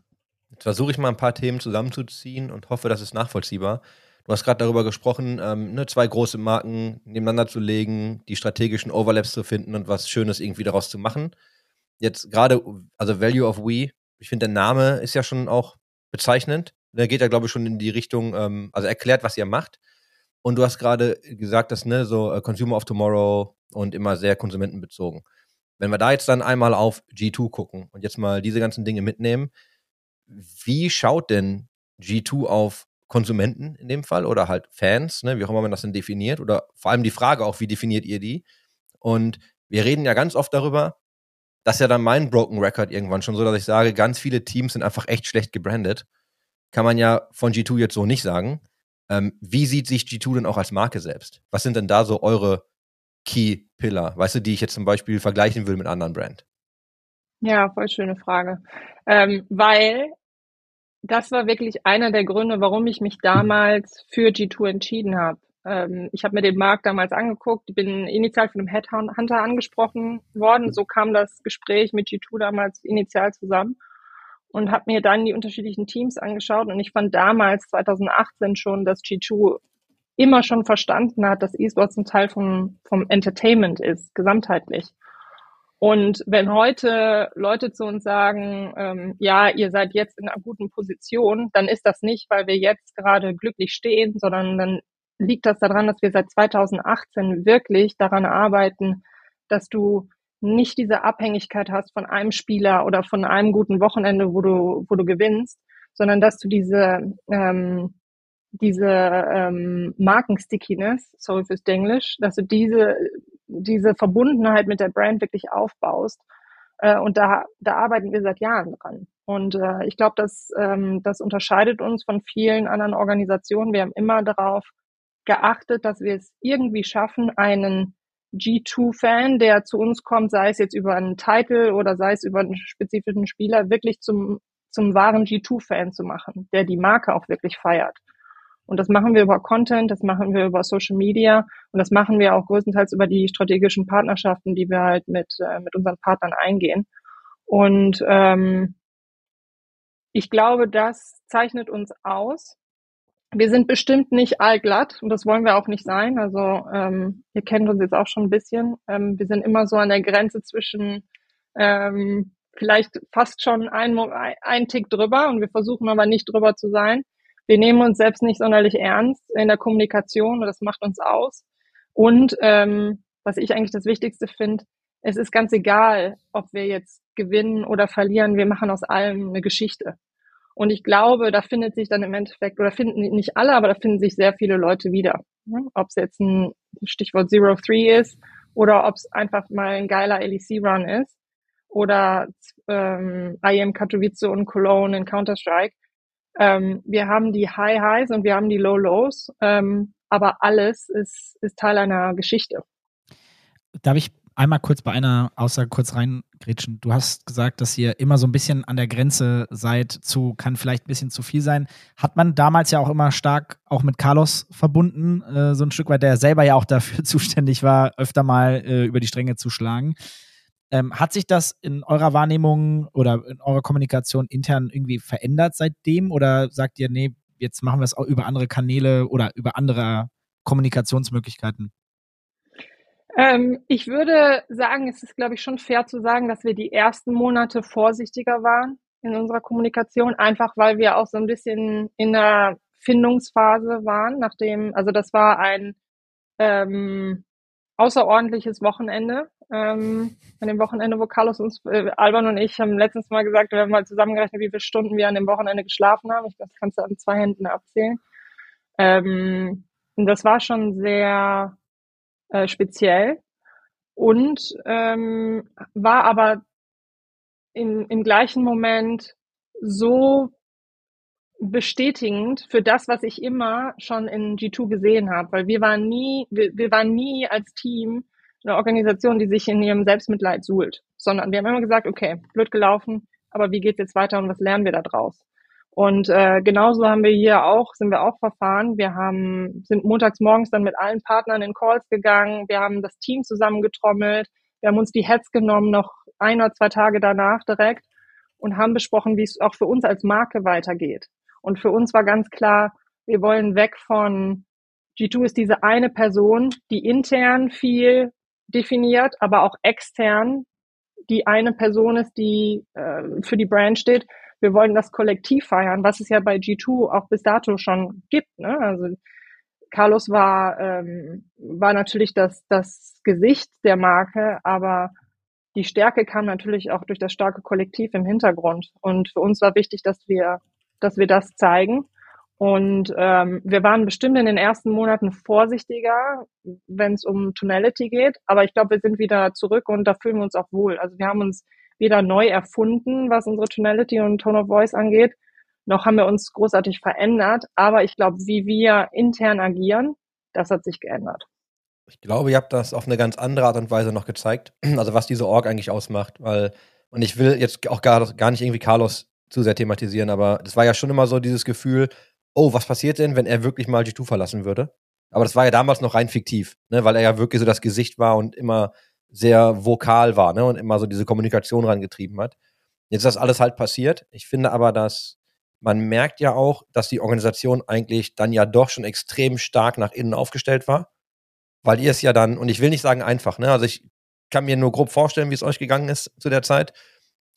Jetzt versuche ich mal ein paar Themen zusammenzuziehen und hoffe, das ist nachvollziehbar. Du hast gerade darüber gesprochen, ähm, ne, zwei große Marken nebeneinander zu legen, die strategischen Overlaps zu finden und was Schönes irgendwie daraus zu machen. Jetzt gerade, also Value of We, ich finde, der Name ist ja schon auch bezeichnend. Der geht ja, glaube ich, schon in die Richtung, ähm, also erklärt, was ihr macht. Und du hast gerade gesagt, dass, ne, so uh, Consumer of Tomorrow und immer sehr konsumentenbezogen. Wenn wir da jetzt dann einmal auf G2 gucken und jetzt mal diese ganzen Dinge mitnehmen, wie schaut denn G2 auf Konsumenten in dem Fall oder halt Fans, ne, wie auch immer man das denn definiert oder vor allem die Frage auch, wie definiert ihr die? Und wir reden ja ganz oft darüber, dass ja dann mein Broken Record irgendwann schon so, dass ich sage, ganz viele Teams sind einfach echt schlecht gebrandet. Kann man ja von G2 jetzt so nicht sagen. Ähm, wie sieht sich G2 denn auch als Marke selbst? Was sind denn da so eure Key Pillar, weißt du, die ich jetzt zum Beispiel vergleichen will mit anderen Brand? Ja, voll schöne Frage. Ähm, weil das war wirklich einer der Gründe, warum ich mich damals für G2 entschieden habe. Ähm, ich habe mir den Markt damals angeguckt, bin initial von einem Headhunter angesprochen worden. So kam das Gespräch mit G2 damals initial zusammen und habe mir dann die unterschiedlichen Teams angeschaut und ich fand damals 2018 schon, dass G2 immer schon verstanden hat, dass E-Sports ein Teil vom, vom Entertainment ist, gesamtheitlich. Und wenn heute Leute zu uns sagen, ähm, ja, ihr seid jetzt in einer guten Position, dann ist das nicht, weil wir jetzt gerade glücklich stehen, sondern dann liegt das daran, dass wir seit 2018 wirklich daran arbeiten, dass du nicht diese Abhängigkeit hast von einem Spieler oder von einem guten Wochenende, wo du, wo du gewinnst, sondern dass du diese ähm, diese ähm, Markenstickiness, sorry fürs Englisch, dass du diese, diese Verbundenheit mit der Brand wirklich aufbaust. Äh, und da, da arbeiten wir seit Jahren dran. Und äh, ich glaube, das, ähm, das unterscheidet uns von vielen anderen Organisationen. Wir haben immer darauf geachtet, dass wir es irgendwie schaffen, einen G2-Fan, der zu uns kommt, sei es jetzt über einen Titel oder sei es über einen spezifischen Spieler, wirklich zum, zum wahren G2-Fan zu machen, der die Marke auch wirklich feiert. Und das machen wir über Content, das machen wir über Social Media und das machen wir auch größtenteils über die strategischen Partnerschaften, die wir halt mit, äh, mit unseren Partnern eingehen. Und ähm, ich glaube, das zeichnet uns aus. Wir sind bestimmt nicht allglatt und das wollen wir auch nicht sein. Also ähm, ihr kennt uns jetzt auch schon ein bisschen. Ähm, wir sind immer so an der Grenze zwischen ähm, vielleicht fast schon ein, ein Tick drüber und wir versuchen aber nicht drüber zu sein wir nehmen uns selbst nicht sonderlich ernst in der Kommunikation und das macht uns aus. Und ähm, was ich eigentlich das Wichtigste finde, es ist ganz egal, ob wir jetzt gewinnen oder verlieren, wir machen aus allem eine Geschichte. Und ich glaube, da findet sich dann im Endeffekt, oder finden nicht alle, aber da finden sich sehr viele Leute wieder. Ob es jetzt ein Stichwort Zero Three ist oder ob es einfach mal ein geiler LEC-Run ist oder ähm, IM Katowice und Cologne in Counter-Strike. Ähm, wir haben die High Highs und wir haben die Low Lows, ähm, aber alles ist, ist Teil einer Geschichte. Darf ich einmal kurz bei einer Aussage kurz reingrätschen? Du hast gesagt, dass ihr immer so ein bisschen an der Grenze seid zu, kann vielleicht ein bisschen zu viel sein. Hat man damals ja auch immer stark auch mit Carlos verbunden, äh, so ein Stück weit, der selber ja auch dafür zuständig war, öfter mal äh, über die Stränge zu schlagen. Ähm, hat sich das in eurer Wahrnehmung oder in eurer Kommunikation intern irgendwie verändert seitdem? Oder sagt ihr, nee, jetzt machen wir es auch über andere Kanäle oder über andere Kommunikationsmöglichkeiten? Ähm, ich würde sagen, es ist, glaube ich, schon fair zu sagen, dass wir die ersten Monate vorsichtiger waren. in unserer Kommunikation, einfach weil wir auch so ein bisschen in der Findungsphase waren, nachdem, also das war ein ähm, außerordentliches Wochenende. Ähm, an dem Wochenende, wo Carlos uns, äh, Alban und ich haben letztens mal gesagt, wir haben mal zusammengerechnet, wie viele Stunden wir an dem Wochenende geschlafen haben. Ich das kannst du an zwei Händen abzählen. Ähm, und das war schon sehr äh, speziell und ähm, war aber in, im gleichen Moment so bestätigend für das, was ich immer schon in G2 gesehen habe, weil wir waren nie, wir, wir waren nie als Team eine Organisation, die sich in ihrem Selbstmitleid suhlt, sondern wir haben immer gesagt, okay, blöd gelaufen, aber wie geht's jetzt weiter und was lernen wir da draus? Und äh, genauso haben wir hier auch, sind wir auch verfahren. Wir haben, sind montags morgens dann mit allen Partnern in Calls gegangen. Wir haben das Team zusammengetrommelt. Wir haben uns die Heads genommen, noch ein oder zwei Tage danach direkt und haben besprochen, wie es auch für uns als Marke weitergeht. Und für uns war ganz klar, wir wollen weg von G2 ist diese eine Person, die intern viel definiert, aber auch extern die eine Person ist, die äh, für die Brand steht wir wollen das Kollektiv feiern, was es ja bei G2 auch bis dato schon gibt. Ne? Also Carlos war, ähm, war natürlich das, das Gesicht der Marke, aber die Stärke kam natürlich auch durch das starke Kollektiv im Hintergrund. Und für uns war wichtig, dass wir, dass wir das zeigen. Und ähm, wir waren bestimmt in den ersten Monaten vorsichtiger, wenn es um Tonality geht. Aber ich glaube, wir sind wieder zurück und da fühlen wir uns auch wohl. Also wir haben uns weder neu erfunden, was unsere Tonality und Tone of Voice angeht, noch haben wir uns großartig verändert. Aber ich glaube, wie wir intern agieren, das hat sich geändert. Ich glaube, ihr habt das auf eine ganz andere Art und Weise noch gezeigt. Also was diese Org eigentlich ausmacht, weil, und ich will jetzt auch gar, gar nicht irgendwie Carlos zu sehr thematisieren, aber das war ja schon immer so dieses Gefühl, oh, was passiert denn, wenn er wirklich mal G2 verlassen würde? Aber das war ja damals noch rein fiktiv, ne, weil er ja wirklich so das Gesicht war und immer sehr vokal war ne, und immer so diese Kommunikation rangetrieben hat. Jetzt ist das alles halt passiert. Ich finde aber, dass man merkt ja auch, dass die Organisation eigentlich dann ja doch schon extrem stark nach innen aufgestellt war, weil ihr es ja dann, und ich will nicht sagen einfach, ne, also ich kann mir nur grob vorstellen, wie es euch gegangen ist zu der Zeit,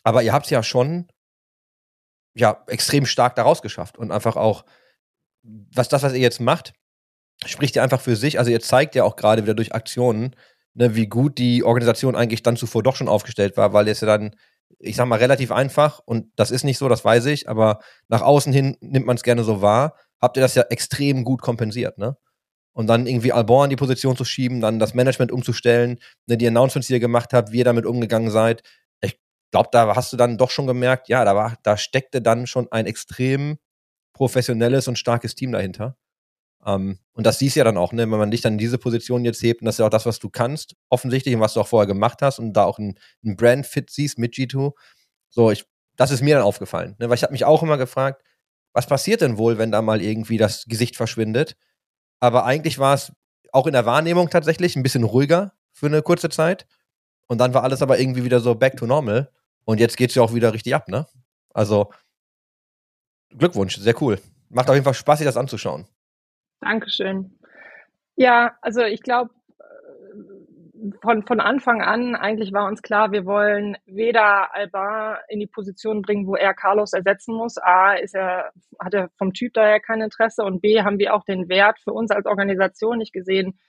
aber ihr habt es ja schon ja extrem stark daraus geschafft und einfach auch, was das, was ihr jetzt macht, spricht ja einfach für sich. Also ihr zeigt ja auch gerade wieder durch Aktionen, ne, wie gut die Organisation eigentlich dann zuvor doch schon aufgestellt war, weil es ja dann, ich sag mal, relativ einfach und das ist nicht so, das weiß ich, aber nach außen hin nimmt man es gerne so wahr, habt ihr das ja extrem gut kompensiert, ne? Und dann irgendwie Albon in die Position zu schieben, dann das Management umzustellen, ne, die Announcements, die ihr gemacht habt, wie ihr damit umgegangen seid. Ich glaube, da hast du dann doch schon gemerkt, ja, da war, da steckte dann schon ein extrem professionelles und starkes Team dahinter. Um, ähm, und das siehst du ja dann auch, ne, wenn man dich dann in diese Position jetzt hebt, und das ist ja auch das, was du kannst, offensichtlich, und was du auch vorher gemacht hast, und da auch ein, ein Brand-Fit siehst mit G2. So, ich, das ist mir dann aufgefallen. Ne, weil ich habe mich auch immer gefragt, was passiert denn wohl, wenn da mal irgendwie das Gesicht verschwindet? Aber eigentlich war es auch in der Wahrnehmung tatsächlich ein bisschen ruhiger für eine kurze Zeit. Und dann war alles aber irgendwie wieder so back to normal. Und jetzt geht's ja auch wieder richtig ab, ne? Also, Glückwunsch, sehr cool. Macht auf jeden Fall Spaß, sich das anzuschauen. Dankeschön. Ja, also ich glaube, äh, von, von Anfang an eigentlich war uns klar, wir wollen weder Alba in die Position bringen, wo er Carlos ersetzen muss. A, ist er, hat er vom Typ daher kein Interesse und B, haben wir auch den Wert für uns als Organisation nicht gesehen,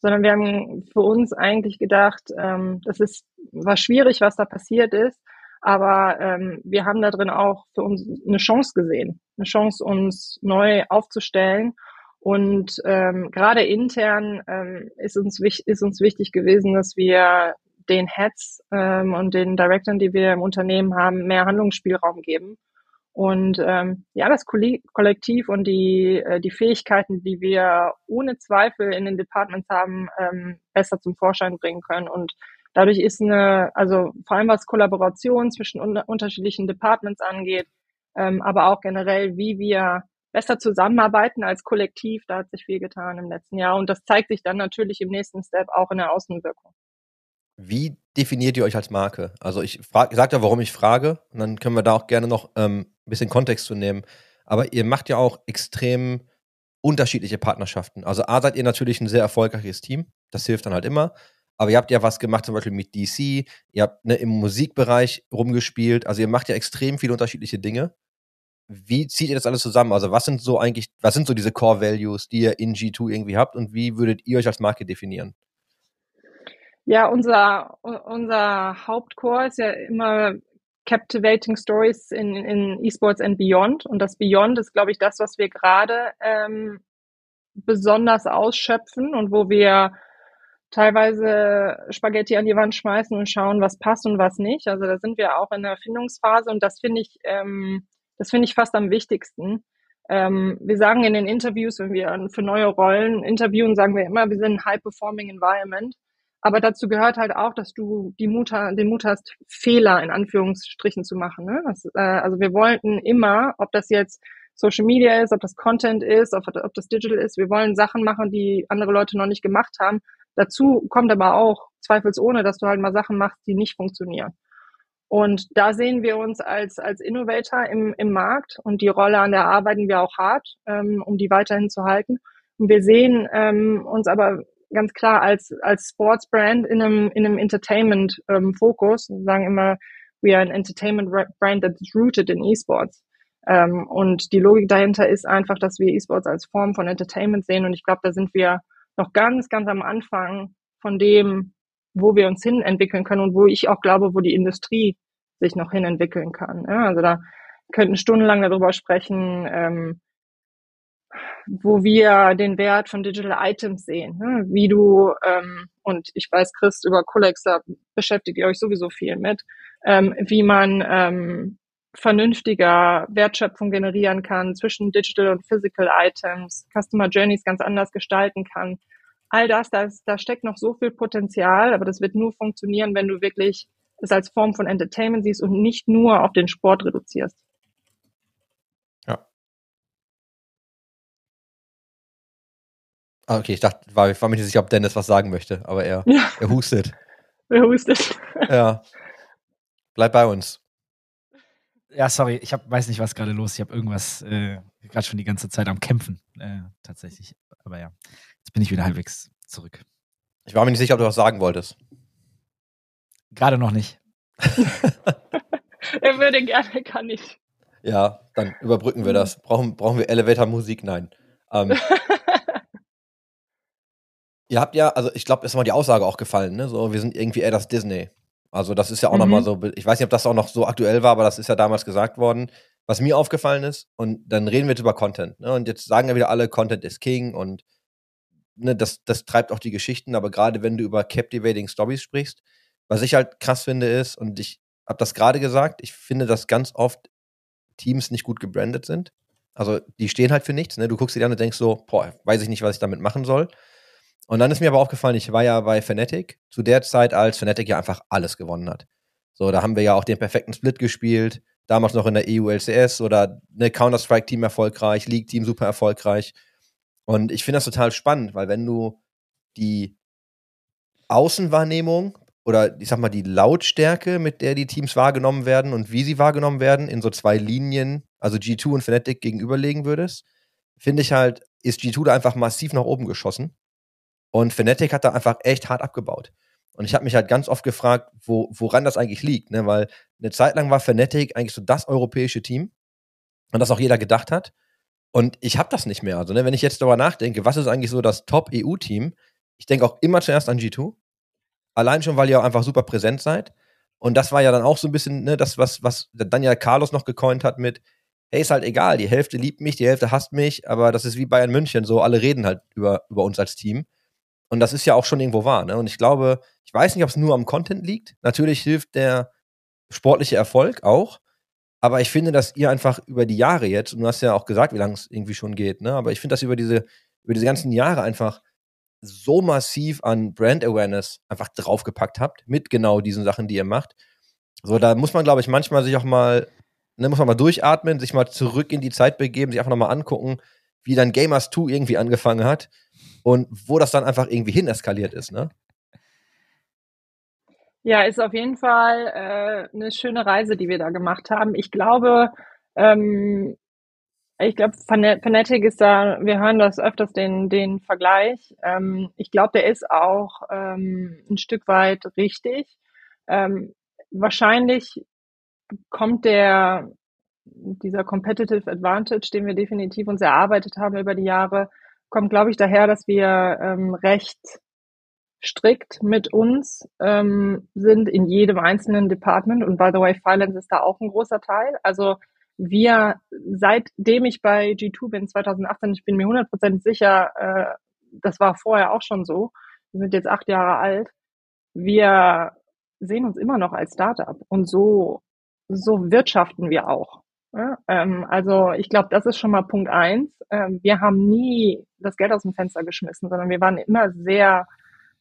sondern wir haben für uns eigentlich gedacht, ähm, das ist, war schwierig, was da passiert ist, aber ähm, wir haben da drin auch für uns eine Chance gesehen, eine Chance, uns neu aufzustellen und ähm, gerade intern ähm, ist, uns, ist uns wichtig gewesen, dass wir den Heads ähm, und den Directoren, die wir im Unternehmen haben, mehr Handlungsspielraum geben. Und ähm, ja, das Kollektiv und die, äh, die Fähigkeiten, die wir ohne Zweifel in den Departments haben, ähm, besser zum Vorschein bringen können. Und dadurch ist eine, also vor allem was Kollaboration zwischen un unterschiedlichen Departments angeht, ähm, aber auch generell, wie wir besser zusammenarbeiten als Kollektiv. Da hat sich viel getan im letzten Jahr und das zeigt sich dann natürlich im nächsten Step auch in der Außenwirkung. Wie definiert ihr euch als Marke? Also ich sagt ja, warum ich frage und dann können wir da auch gerne noch ähm, ein bisschen Kontext zu nehmen. Aber ihr macht ja auch extrem unterschiedliche Partnerschaften. Also A seid ihr natürlich ein sehr erfolgreiches Team, das hilft dann halt immer. Aber ihr habt ja was gemacht, zum Beispiel mit DC, ihr habt ne, im Musikbereich rumgespielt, also ihr macht ja extrem viele unterschiedliche Dinge. Wie zieht ihr das alles zusammen? Also was sind so eigentlich, was sind so diese Core Values, die ihr in G2 irgendwie habt und wie würdet ihr euch als Marke definieren? Ja, unser, unser Hauptcore ist ja immer Captivating Stories in, in Esports and Beyond. Und das Beyond ist, glaube ich, das, was wir gerade ähm, besonders ausschöpfen und wo wir teilweise Spaghetti an die Wand schmeißen und schauen, was passt und was nicht. Also da sind wir auch in der Erfindungsphase und das finde ich, ähm, das finde ich fast am wichtigsten. Ähm, wir sagen in den Interviews, wenn wir für neue Rollen interviewen, sagen wir immer, wir sind ein High-Performing Environment. Aber dazu gehört halt auch, dass du die Mut, den Mut hast, Fehler in Anführungsstrichen zu machen. Ne? Das, äh, also wir wollten immer, ob das jetzt Social Media ist, ob das Content ist, ob, ob das Digital ist, wir wollen Sachen machen, die andere Leute noch nicht gemacht haben. Dazu kommt aber auch zweifelsohne, dass du halt mal Sachen machst, die nicht funktionieren. Und da sehen wir uns als, als Innovator im, im Markt und die Rolle, an der arbeiten wir auch hart, ähm, um die weiterhin zu halten. Und wir sehen ähm, uns aber ganz klar als, als Sportsbrand in einem, in einem Entertainment-Fokus. Ähm, wir sagen immer, we are an Entertainment Brand that's rooted in Esports. Ähm, und die Logik dahinter ist einfach, dass wir Esports als Form von Entertainment sehen. Und ich glaube, da sind wir noch ganz, ganz am Anfang von dem, wo wir uns hin entwickeln können und wo ich auch glaube, wo die Industrie sich noch hin entwickeln kann. Ja, also da könnten stundenlang darüber sprechen, ähm, wo wir den Wert von Digital Items sehen, ne? wie du, ähm, und ich weiß, Chris, über Colex, da beschäftigt ihr euch sowieso viel mit, ähm, wie man ähm, vernünftiger Wertschöpfung generieren kann zwischen Digital und Physical Items, Customer Journeys ganz anders gestalten kann. All das, da, da steckt noch so viel Potenzial, aber das wird nur funktionieren, wenn du wirklich es als Form von Entertainment siehst und nicht nur auf den Sport reduzierst. Ah, okay, ich dachte, war, ich war mir nicht sicher, ob Dennis was sagen möchte, aber er, ja. er hustet. Er hustet. Ja. Bleib bei uns. Ja, sorry, ich hab, weiß nicht, was gerade los ist. Ich habe irgendwas äh, gerade schon die ganze Zeit am Kämpfen, äh, tatsächlich. Aber ja, jetzt bin ich wieder halbwegs zurück. Ich war mir nicht sicher, ob du was sagen wolltest. Gerade noch nicht. er würde gerne, kann ich. Ja, dann überbrücken wir das. Brauchen, brauchen wir Elevator-Musik? Nein. Ähm, Ihr habt ja, also ich glaube, ist mal die Aussage auch gefallen, ne? So, wir sind irgendwie eher das Disney. Also das ist ja auch mhm. nochmal so, ich weiß nicht, ob das auch noch so aktuell war, aber das ist ja damals gesagt worden, was mir aufgefallen ist. Und dann reden wir jetzt über Content. Ne? Und jetzt sagen ja wieder alle, Content ist King und ne, das, das treibt auch die Geschichten. Aber gerade wenn du über Captivating Stories sprichst, was ich halt krass finde ist, und ich habe das gerade gesagt, ich finde, dass ganz oft Teams nicht gut gebrandet sind. Also die stehen halt für nichts. Ne? Du guckst dir an und denkst so, boah, weiß ich nicht, was ich damit machen soll. Und dann ist mir aber aufgefallen, ich war ja bei Fnatic zu der Zeit, als Fnatic ja einfach alles gewonnen hat. So, da haben wir ja auch den perfekten Split gespielt, damals noch in der EU-LCS oder eine Counter-Strike-Team erfolgreich, League-Team super erfolgreich. Und ich finde das total spannend, weil wenn du die Außenwahrnehmung oder ich sag mal die Lautstärke, mit der die Teams wahrgenommen werden und wie sie wahrgenommen werden, in so zwei Linien, also G2 und Fnatic gegenüberlegen würdest, finde ich halt, ist G2 da einfach massiv nach oben geschossen. Und Fnatic hat da einfach echt hart abgebaut. Und ich habe mich halt ganz oft gefragt, wo, woran das eigentlich liegt, ne? Weil eine Zeit lang war Fnatic eigentlich so das europäische Team und das auch jeder gedacht hat. Und ich habe das nicht mehr. Also, ne, wenn ich jetzt darüber nachdenke, was ist eigentlich so das Top-EU-Team? Ich denke auch immer zuerst an G2. Allein schon, weil ihr auch einfach super präsent seid. Und das war ja dann auch so ein bisschen, ne, das, was, was dann ja Carlos noch gecoint hat mit, hey, ist halt egal, die Hälfte liebt mich, die Hälfte hasst mich, aber das ist wie Bayern München, so alle reden halt über, über uns als Team. Und das ist ja auch schon irgendwo wahr. Ne? Und ich glaube, ich weiß nicht, ob es nur am Content liegt. Natürlich hilft der sportliche Erfolg auch. Aber ich finde, dass ihr einfach über die Jahre jetzt, und du hast ja auch gesagt, wie lange es irgendwie schon geht, ne? aber ich finde, dass über diese, über diese ganzen Jahre einfach so massiv an Brand Awareness einfach draufgepackt habt, mit genau diesen Sachen, die ihr macht. So, da muss man, glaube ich, manchmal sich auch mal, ne, muss man mal durchatmen, sich mal zurück in die Zeit begeben, sich einfach nochmal angucken, wie dann Gamers 2 irgendwie angefangen hat und wo das dann einfach irgendwie hin eskaliert ist, ne? Ja, ist auf jeden Fall äh, eine schöne Reise, die wir da gemacht haben. Ich glaube, ähm, Ich glaube, Fanatic ist da, wir hören das öfters, den, den Vergleich. Ähm, ich glaube, der ist auch ähm, ein Stück weit richtig. Ähm, wahrscheinlich kommt der, dieser Competitive Advantage, den wir definitiv uns erarbeitet haben über die Jahre, kommt, glaube ich, daher, dass wir ähm, recht strikt mit uns ähm, sind in jedem einzelnen Department. Und by the way, Finance ist da auch ein großer Teil. Also wir, seitdem ich bei G2 bin, 2018, ich bin mir 100% sicher, äh, das war vorher auch schon so, wir sind jetzt acht Jahre alt, wir sehen uns immer noch als Startup und so, so wirtschaften wir auch. Ja, ähm, also ich glaube, das ist schon mal Punkt eins. Ähm, wir haben nie das Geld aus dem Fenster geschmissen, sondern wir waren immer sehr,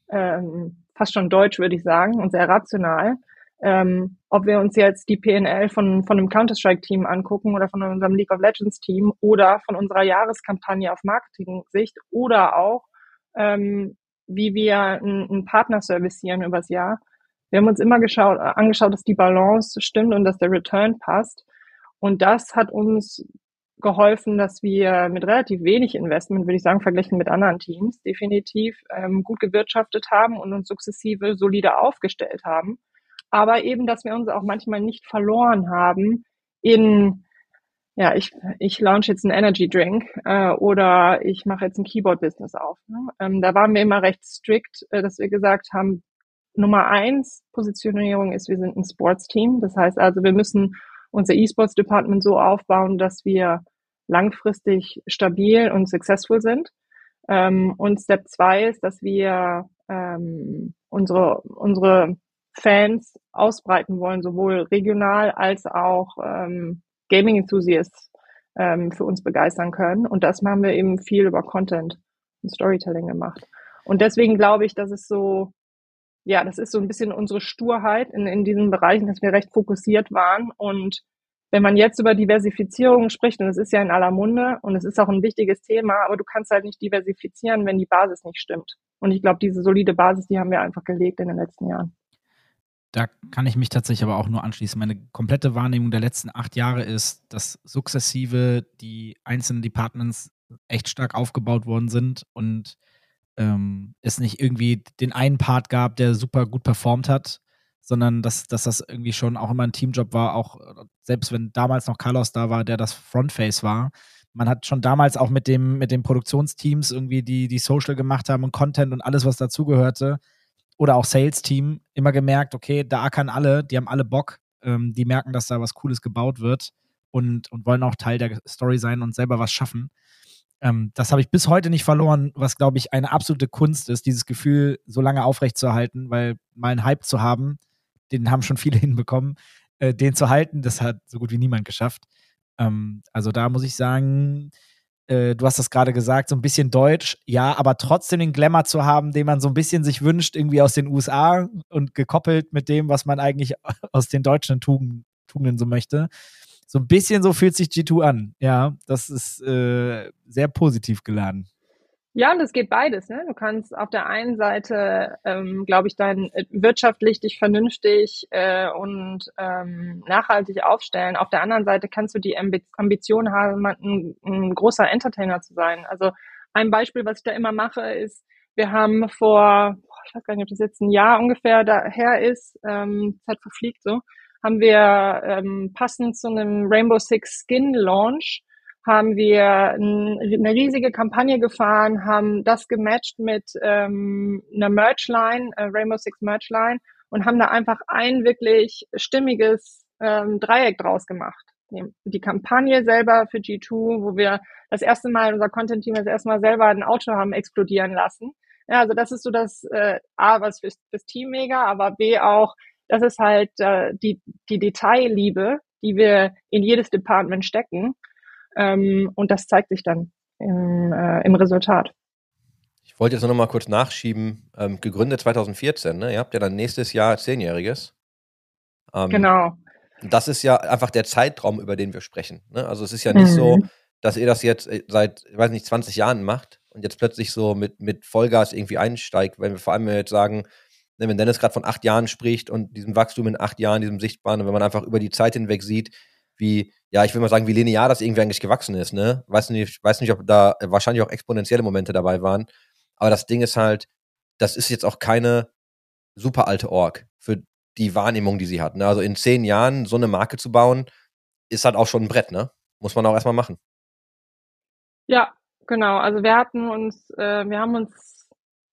ähm, fast schon deutsch, würde ich sagen, und sehr rational. Ähm, ob wir uns jetzt die PNL von, von einem Counter-Strike-Team angucken oder von unserem League of Legends-Team oder von unserer Jahreskampagne auf Marketing-Sicht oder auch, ähm, wie wir einen Partner servicieren übers Jahr. Wir haben uns immer geschaut, angeschaut, dass die Balance stimmt und dass der Return passt. Und das hat uns geholfen, dass wir mit relativ wenig Investment, würde ich sagen, verglichen mit anderen Teams, definitiv ähm, gut gewirtschaftet haben und uns sukzessive solide aufgestellt haben aber eben, dass wir uns auch manchmal nicht verloren haben in, ja, ich, ich launch jetzt einen Energy Drink äh, oder ich mache jetzt ein Keyboard-Business auf. Ne? Ähm, da waren wir immer recht strikt, äh, dass wir gesagt haben, Nummer eins Positionierung ist, wir sind ein Sports-Team. Das heißt also, wir müssen unser E-Sports-Department so aufbauen, dass wir langfristig stabil und successful sind. Ähm, und Step zwei ist, dass wir ähm, unsere, unsere Fans ausbreiten wollen, sowohl regional als auch ähm, Gaming Enthusiasts ähm, für uns begeistern können. Und das haben wir eben viel über Content und Storytelling gemacht. Und deswegen glaube ich, dass es so, ja, das ist so ein bisschen unsere Sturheit in, in diesen Bereichen, dass wir recht fokussiert waren. Und wenn man jetzt über Diversifizierung spricht, und es ist ja in aller Munde und es ist auch ein wichtiges Thema, aber du kannst halt nicht diversifizieren, wenn die Basis nicht stimmt. Und ich glaube, diese solide Basis, die haben wir einfach gelegt in den letzten Jahren. Da kann ich mich tatsächlich aber auch nur anschließen. Meine komplette Wahrnehmung der letzten acht Jahre ist, dass sukzessive die einzelnen Departments echt stark aufgebaut worden sind und ähm, es nicht irgendwie den einen Part gab, der super gut performt hat, sondern dass, dass das irgendwie schon auch immer ein Teamjob war, auch selbst wenn damals noch Carlos da war, der das Frontface war. Man hat schon damals auch mit dem, mit den Produktionsteams irgendwie, die, die Social gemacht haben und Content und alles, was dazugehörte, oder auch Sales-Team immer gemerkt, okay, da kann alle, die haben alle Bock, ähm, die merken, dass da was Cooles gebaut wird und, und wollen auch Teil der Story sein und selber was schaffen. Ähm, das habe ich bis heute nicht verloren, was, glaube ich, eine absolute Kunst ist, dieses Gefühl so lange aufrechtzuerhalten, weil mal einen Hype zu haben, den haben schon viele hinbekommen, äh, den zu halten, das hat so gut wie niemand geschafft. Ähm, also da muss ich sagen, äh, du hast das gerade gesagt, so ein bisschen deutsch, ja, aber trotzdem den Glamour zu haben, den man so ein bisschen sich wünscht, irgendwie aus den USA und gekoppelt mit dem, was man eigentlich aus den deutschen Tugenden, Tugenden so möchte. So ein bisschen so fühlt sich G2 an. Ja, das ist äh, sehr positiv geladen. Ja, und es geht beides. Ne? Du kannst auf der einen Seite, ähm, glaube ich, dann äh, wirtschaftlich dich vernünftig äh, und ähm, nachhaltig aufstellen. Auf der anderen Seite kannst du die Ambition haben, ein, ein großer Entertainer zu sein. Also ein Beispiel, was ich da immer mache, ist, wir haben vor, ich weiß gar nicht, ob das jetzt ein Jahr ungefähr daher ist, ähm, Zeit verfliegt so, haben wir ähm, passend zu einem Rainbow Six Skin Launch haben wir eine riesige Kampagne gefahren, haben das gematcht mit ähm, einer Merchline, äh, Rainbow Six Merchline und haben da einfach ein wirklich stimmiges ähm, Dreieck draus gemacht. Die, Kampagne selber für G2, wo wir das erste Mal, unser Content-Team das erste Mal selber ein Auto haben explodieren lassen. Ja, also das ist so das äh, A, was fürs, fürs Team mega, aber B auch, das ist halt äh, die, die Detailliebe, die wir in jedes Department stecken. Ähm, und das zeigt sich dann im, äh, im Resultat. Ich wollte jetzt noch mal kurz nachschieben. Ähm, gegründet 2014, ne? Ihr habt ja dann nächstes Jahr Zehnjähriges. Ähm, genau. Das ist ja einfach der Zeitraum, über den wir sprechen. Ne? Also es ist ja nicht mhm. so, dass ihr das jetzt äh, seit, ich weiß nicht, 20 Jahren macht und jetzt plötzlich so mit, mit Vollgas irgendwie einsteigt, wenn wir vor allem jetzt sagen, wenn Dennis gerade von acht Jahren spricht und diesem Wachstum in acht Jahren, diesem Sichtbaren, und wenn man einfach über die Zeit hinweg sieht, wie, ja, ich will mal sagen, wie linear das irgendwie eigentlich gewachsen ist, ne? Weiß nicht, weiß nicht, ob da wahrscheinlich auch exponentielle Momente dabei waren. Aber das Ding ist halt, das ist jetzt auch keine super alte Org für die Wahrnehmung, die sie hat. Ne? Also in zehn Jahren so eine Marke zu bauen, ist halt auch schon ein Brett, ne? Muss man auch erstmal machen. Ja, genau. Also wir hatten uns, äh, wir haben uns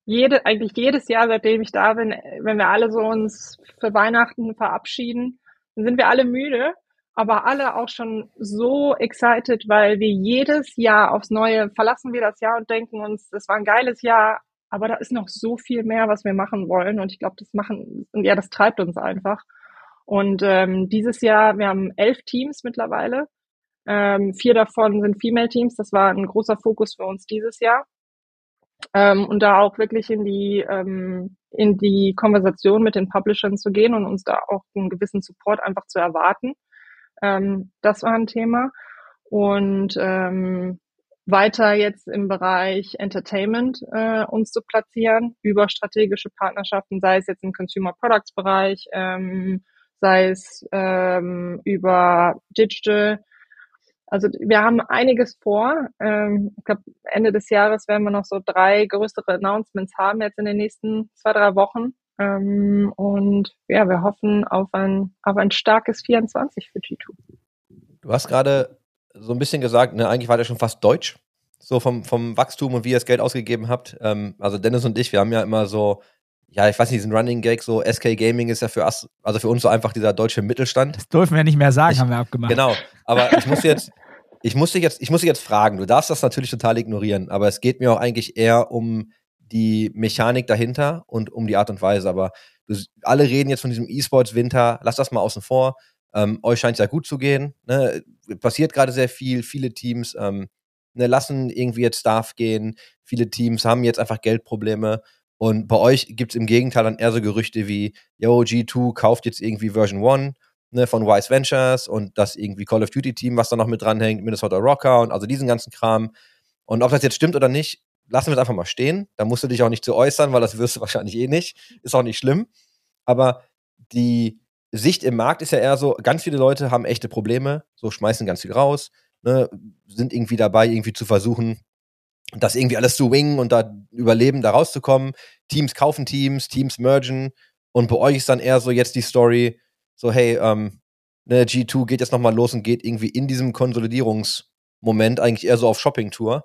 jede, eigentlich jedes Jahr, seitdem ich da bin, wenn wir alle so uns für Weihnachten verabschieden, dann sind wir alle müde, aber alle auch schon so excited, weil wir jedes Jahr aufs Neue verlassen wir das Jahr und denken uns, das war ein geiles Jahr, aber da ist noch so viel mehr, was wir machen wollen. Und ich glaube, das machen, ja, das treibt uns einfach. Und ähm, dieses Jahr, wir haben elf Teams mittlerweile. Ähm, vier davon sind Female Teams. Das war ein großer Fokus für uns dieses Jahr. Ähm, und da auch wirklich in die ähm, in die Konversation mit den Publishern zu gehen und uns da auch einen gewissen Support einfach zu erwarten. Ähm, das war ein Thema. Und ähm, weiter jetzt im Bereich Entertainment äh, uns zu platzieren über strategische Partnerschaften, sei es jetzt im Consumer Products Bereich, ähm, sei es ähm, über Digital. Also wir haben einiges vor. Ähm, ich glaube, Ende des Jahres werden wir noch so drei größere Announcements haben jetzt in den nächsten zwei, drei Wochen. Ähm, und ja, wir hoffen auf ein, auf ein starkes 24 für G2. Du hast gerade so ein bisschen gesagt, ne, eigentlich war der schon fast deutsch, so vom, vom Wachstum und wie ihr das Geld ausgegeben habt. Ähm, also Dennis und ich, wir haben ja immer so, ja, ich weiß nicht, diesen Running Gag, so SK Gaming ist ja für us, also für uns so einfach dieser deutsche Mittelstand. Das dürfen wir nicht mehr sagen, ich, haben wir abgemacht. Genau, aber ich muss jetzt, ich muss dich jetzt, ich muss dich jetzt fragen, du darfst das natürlich total ignorieren, aber es geht mir auch eigentlich eher um die Mechanik dahinter und um die Art und Weise. Aber du, alle reden jetzt von diesem E-Sports-Winter, lass das mal außen vor. Ähm, euch scheint es ja gut zu gehen. Ne? Passiert gerade sehr viel. Viele Teams ähm, ne, lassen irgendwie jetzt Staff gehen. Viele Teams haben jetzt einfach Geldprobleme. Und bei euch gibt es im Gegenteil dann eher so Gerüchte wie, yo, G2 kauft jetzt irgendwie Version 1 ne, von Wise Ventures und das irgendwie Call of Duty Team, was da noch mit dranhängt, Minnesota Rocker und also diesen ganzen Kram. Und ob das jetzt stimmt oder nicht, lassen wir es einfach mal stehen. Da musst du dich auch nicht zu äußern, weil das wirst du wahrscheinlich eh nicht. Ist auch nicht schlimm. Aber die Sicht im Markt ist ja eher so, ganz viele Leute haben echte Probleme, so schmeißen ganz viel raus, ne, sind irgendwie dabei, irgendwie zu versuchen, das irgendwie alles zu wingen und da überleben, da rauszukommen. Teams kaufen Teams, Teams mergen und bei euch ist dann eher so jetzt die Story, so hey, ähm, ne, G2 geht jetzt nochmal los und geht irgendwie in diesem Konsolidierungsmoment eigentlich eher so auf Shopping-Tour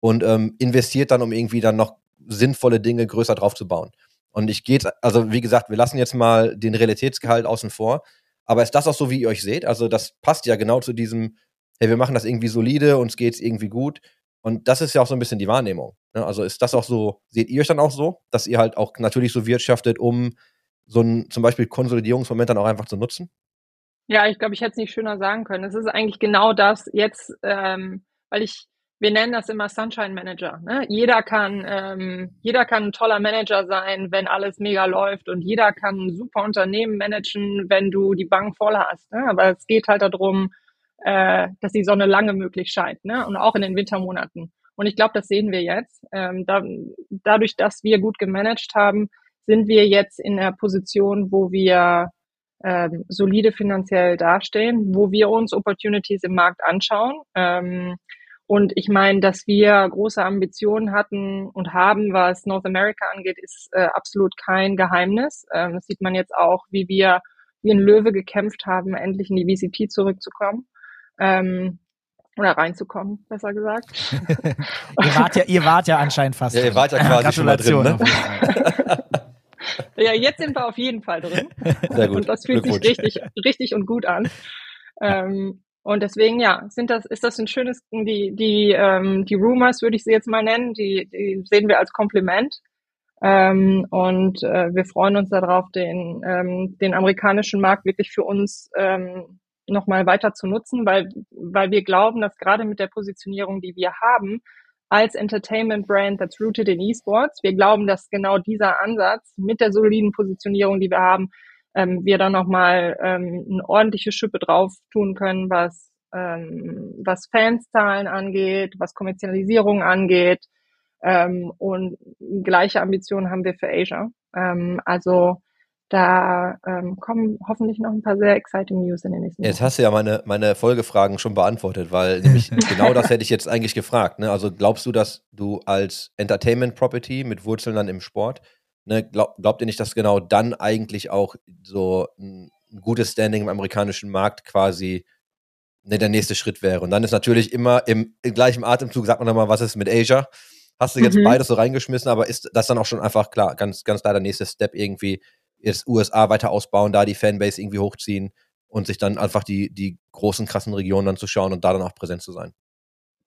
und ähm, investiert dann, um irgendwie dann noch sinnvolle Dinge größer drauf zu bauen. Und ich gehe, also wie gesagt, wir lassen jetzt mal den Realitätsgehalt außen vor. Aber ist das auch so, wie ihr euch seht? Also das passt ja genau zu diesem, hey, wir machen das irgendwie solide, uns geht's irgendwie gut. Und das ist ja auch so ein bisschen die Wahrnehmung. Ne? Also ist das auch so, seht ihr euch dann auch so, dass ihr halt auch natürlich so wirtschaftet, um so ein zum Beispiel Konsolidierungsmoment dann auch einfach zu nutzen? Ja, ich glaube, ich hätte es nicht schöner sagen können. Es ist eigentlich genau das jetzt, ähm, weil ich wir nennen das immer Sunshine Manager. Ne? Jeder kann, ähm, jeder kann ein toller Manager sein, wenn alles mega läuft und jeder kann ein super Unternehmen managen, wenn du die Bank voll hast. Ne? Aber es geht halt darum, äh, dass die Sonne lange möglich scheint, ne? Und auch in den Wintermonaten. Und ich glaube, das sehen wir jetzt. Ähm, da, dadurch, dass wir gut gemanagt haben, sind wir jetzt in der Position, wo wir ähm, solide finanziell dastehen, wo wir uns Opportunities im Markt anschauen. Ähm, und ich meine, dass wir große Ambitionen hatten und haben, was North America angeht, ist äh, absolut kein Geheimnis. Ähm, das sieht man jetzt auch, wie wir wie ein Löwe gekämpft haben, endlich in die VCP zurückzukommen. Ähm, oder reinzukommen, besser gesagt. ihr, wart ja, ihr wart ja anscheinend fast. Ja, ihr wart ja quasi schon mal drin, ne? ja, jetzt sind wir auf jeden Fall drin. Sehr gut. Und das fühlt sich richtig, richtig und gut an. Ähm, und deswegen, ja, sind das, ist das ein schönes, die, die, ähm, die Rumors würde ich sie jetzt mal nennen, die, die sehen wir als Kompliment. Ähm, und äh, wir freuen uns darauf, den, ähm, den amerikanischen Markt wirklich für uns ähm, nochmal weiter zu nutzen, weil, weil wir glauben, dass gerade mit der Positionierung, die wir haben, als Entertainment Brand that's rooted in Esports, wir glauben, dass genau dieser Ansatz mit der soliden Positionierung, die wir haben, ähm, wir dann nochmal ähm, eine ordentliche Schippe drauf tun können, was, ähm, was Fanszahlen angeht, was Kommerzialisierung angeht. Ähm, und gleiche Ambitionen haben wir für Asia. Ähm, also da ähm, kommen hoffentlich noch ein paar sehr exciting News in den nächsten Jahren. Jetzt hast du ja meine, meine Folgefragen schon beantwortet, weil nämlich genau das hätte ich jetzt eigentlich gefragt. Ne? Also glaubst du, dass du als Entertainment Property mit Wurzeln dann im Sport, ne, glaub, glaubt ihr nicht, dass genau dann eigentlich auch so ein, ein gutes Standing im amerikanischen Markt quasi ne, der nächste Schritt wäre? Und dann ist natürlich immer im, im gleichen Atemzug, sagt man dann mal, was ist mit Asia? Hast du jetzt mhm. beides so reingeschmissen, aber ist das dann auch schon einfach klar, ganz, ganz klar der nächste Step irgendwie jetzt USA weiter ausbauen, da die Fanbase irgendwie hochziehen und sich dann einfach die, die großen, krassen Regionen dann zu schauen und da dann auch präsent zu sein.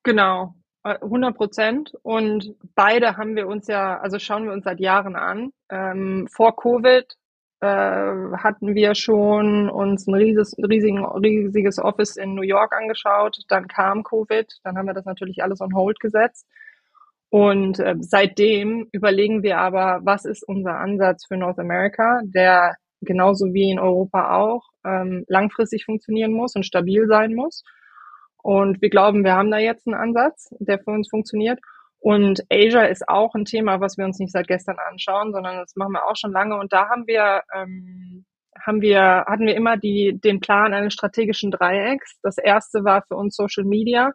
Genau, 100 äh, Prozent. Und beide haben wir uns ja, also schauen wir uns seit Jahren an. Ähm, vor Covid äh, hatten wir schon uns ein riesiges, riesigen, riesiges Office in New York angeschaut. Dann kam Covid, dann haben wir das natürlich alles on hold gesetzt. Und äh, seitdem überlegen wir aber, was ist unser Ansatz für North America, der genauso wie in Europa auch ähm, langfristig funktionieren muss und stabil sein muss. Und wir glauben, wir haben da jetzt einen Ansatz, der für uns funktioniert. Und Asia ist auch ein Thema, was wir uns nicht seit gestern anschauen, sondern das machen wir auch schon lange. Und da haben wir, ähm, haben wir, hatten wir immer die, den Plan eines strategischen Dreiecks. Das erste war für uns Social Media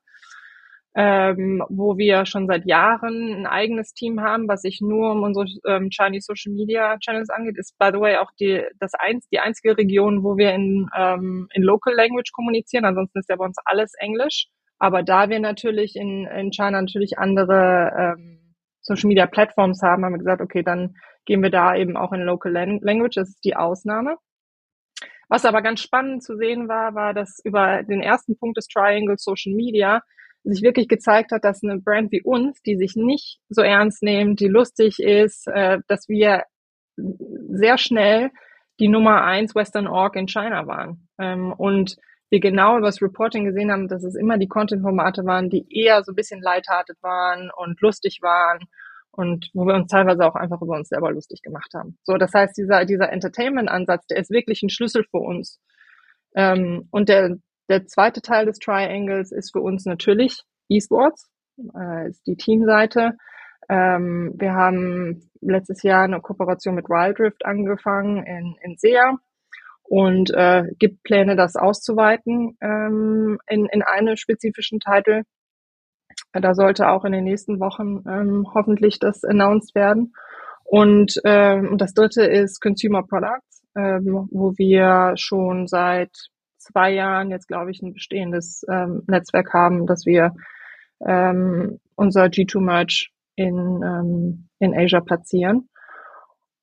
ähm, wo wir schon seit Jahren ein eigenes Team haben, was sich nur um unsere ähm, Chinese Social Media Channels angeht, ist by the way auch die das eins, die einzige Region, wo wir in ähm, in Local Language kommunizieren. Ansonsten ist ja bei uns alles Englisch. Aber da wir natürlich in in China natürlich andere ähm, Social Media Plattforms haben, haben wir gesagt, okay, dann gehen wir da eben auch in Local Language. Das ist die Ausnahme. Was aber ganz spannend zu sehen war, war, dass über den ersten Punkt des Triangle Social Media sich wirklich gezeigt hat, dass eine Brand wie uns, die sich nicht so ernst nimmt, die lustig ist, äh, dass wir sehr schnell die Nummer eins Western Org in China waren. Ähm, und wir genau über das Reporting gesehen haben, dass es immer die Content-Formate waren, die eher so ein bisschen lighthearted waren und lustig waren und wo wir uns teilweise auch einfach über uns selber lustig gemacht haben. So, das heißt, dieser, dieser Entertainment-Ansatz, der ist wirklich ein Schlüssel für uns. Ähm, und der, der zweite Teil des Triangles ist für uns natürlich eSports, äh, ist die Teamseite. Ähm, wir haben letztes Jahr eine Kooperation mit Wild Rift angefangen in, in SEA und äh, gibt Pläne, das auszuweiten ähm, in, in einen spezifischen Titel. Da sollte auch in den nächsten Wochen ähm, hoffentlich das announced werden. Und ähm, das dritte ist Consumer Products, ähm, wo wir schon seit zwei Jahren jetzt, glaube ich, ein bestehendes ähm, Netzwerk haben, dass wir ähm, unser G2-Merch in, ähm, in Asia platzieren.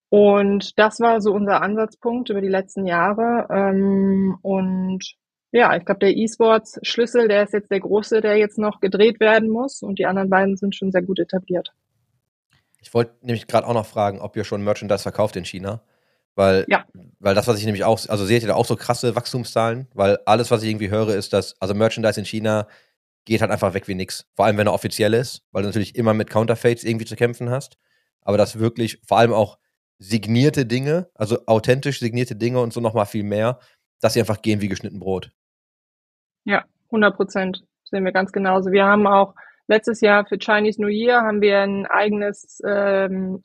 Und das war so unser Ansatzpunkt über die letzten Jahre. Ähm, und ja, ich glaube, der E-Sports-Schlüssel, der ist jetzt der große, der jetzt noch gedreht werden muss. Und die anderen beiden sind schon sehr gut etabliert. Ich wollte nämlich gerade auch noch fragen, ob ihr schon Merchandise verkauft in China. Weil, ja. weil das, was ich nämlich auch, also seht ihr da auch so krasse Wachstumszahlen? Weil alles, was ich irgendwie höre, ist, dass, also Merchandise in China geht halt einfach weg wie nix. Vor allem, wenn er offiziell ist, weil du natürlich immer mit Counterfeits irgendwie zu kämpfen hast. Aber das wirklich, vor allem auch signierte Dinge, also authentisch signierte Dinge und so nochmal viel mehr, dass sie einfach gehen wie geschnitten Brot. Ja, 100 Prozent. Sehen wir ganz genauso. Wir haben auch letztes Jahr für Chinese New Year haben wir ein eigenes ähm,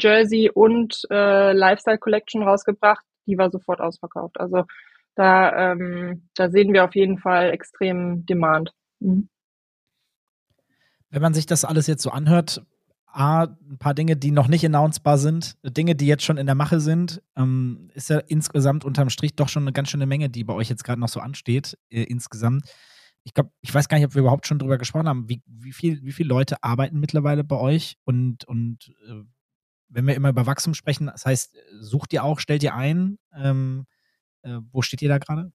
Jersey und äh, Lifestyle Collection rausgebracht. Die war sofort ausverkauft. Also da, ähm, da sehen wir auf jeden Fall extrem Demand. Mhm. Wenn man sich das alles jetzt so anhört, A, ein paar Dinge, die noch nicht announcebar sind, Dinge, die jetzt schon in der Mache sind, ähm, ist ja insgesamt unterm Strich doch schon eine ganz schöne Menge, die bei euch jetzt gerade noch so ansteht, äh, insgesamt. Ich glaube, ich weiß gar nicht, ob wir überhaupt schon drüber gesprochen haben, wie, wie, viel, wie viele Leute arbeiten mittlerweile bei euch und, und äh, wenn wir immer über Wachstum sprechen, das heißt, sucht ihr auch, stellt ihr ein? Ähm, äh, wo steht ihr da gerade?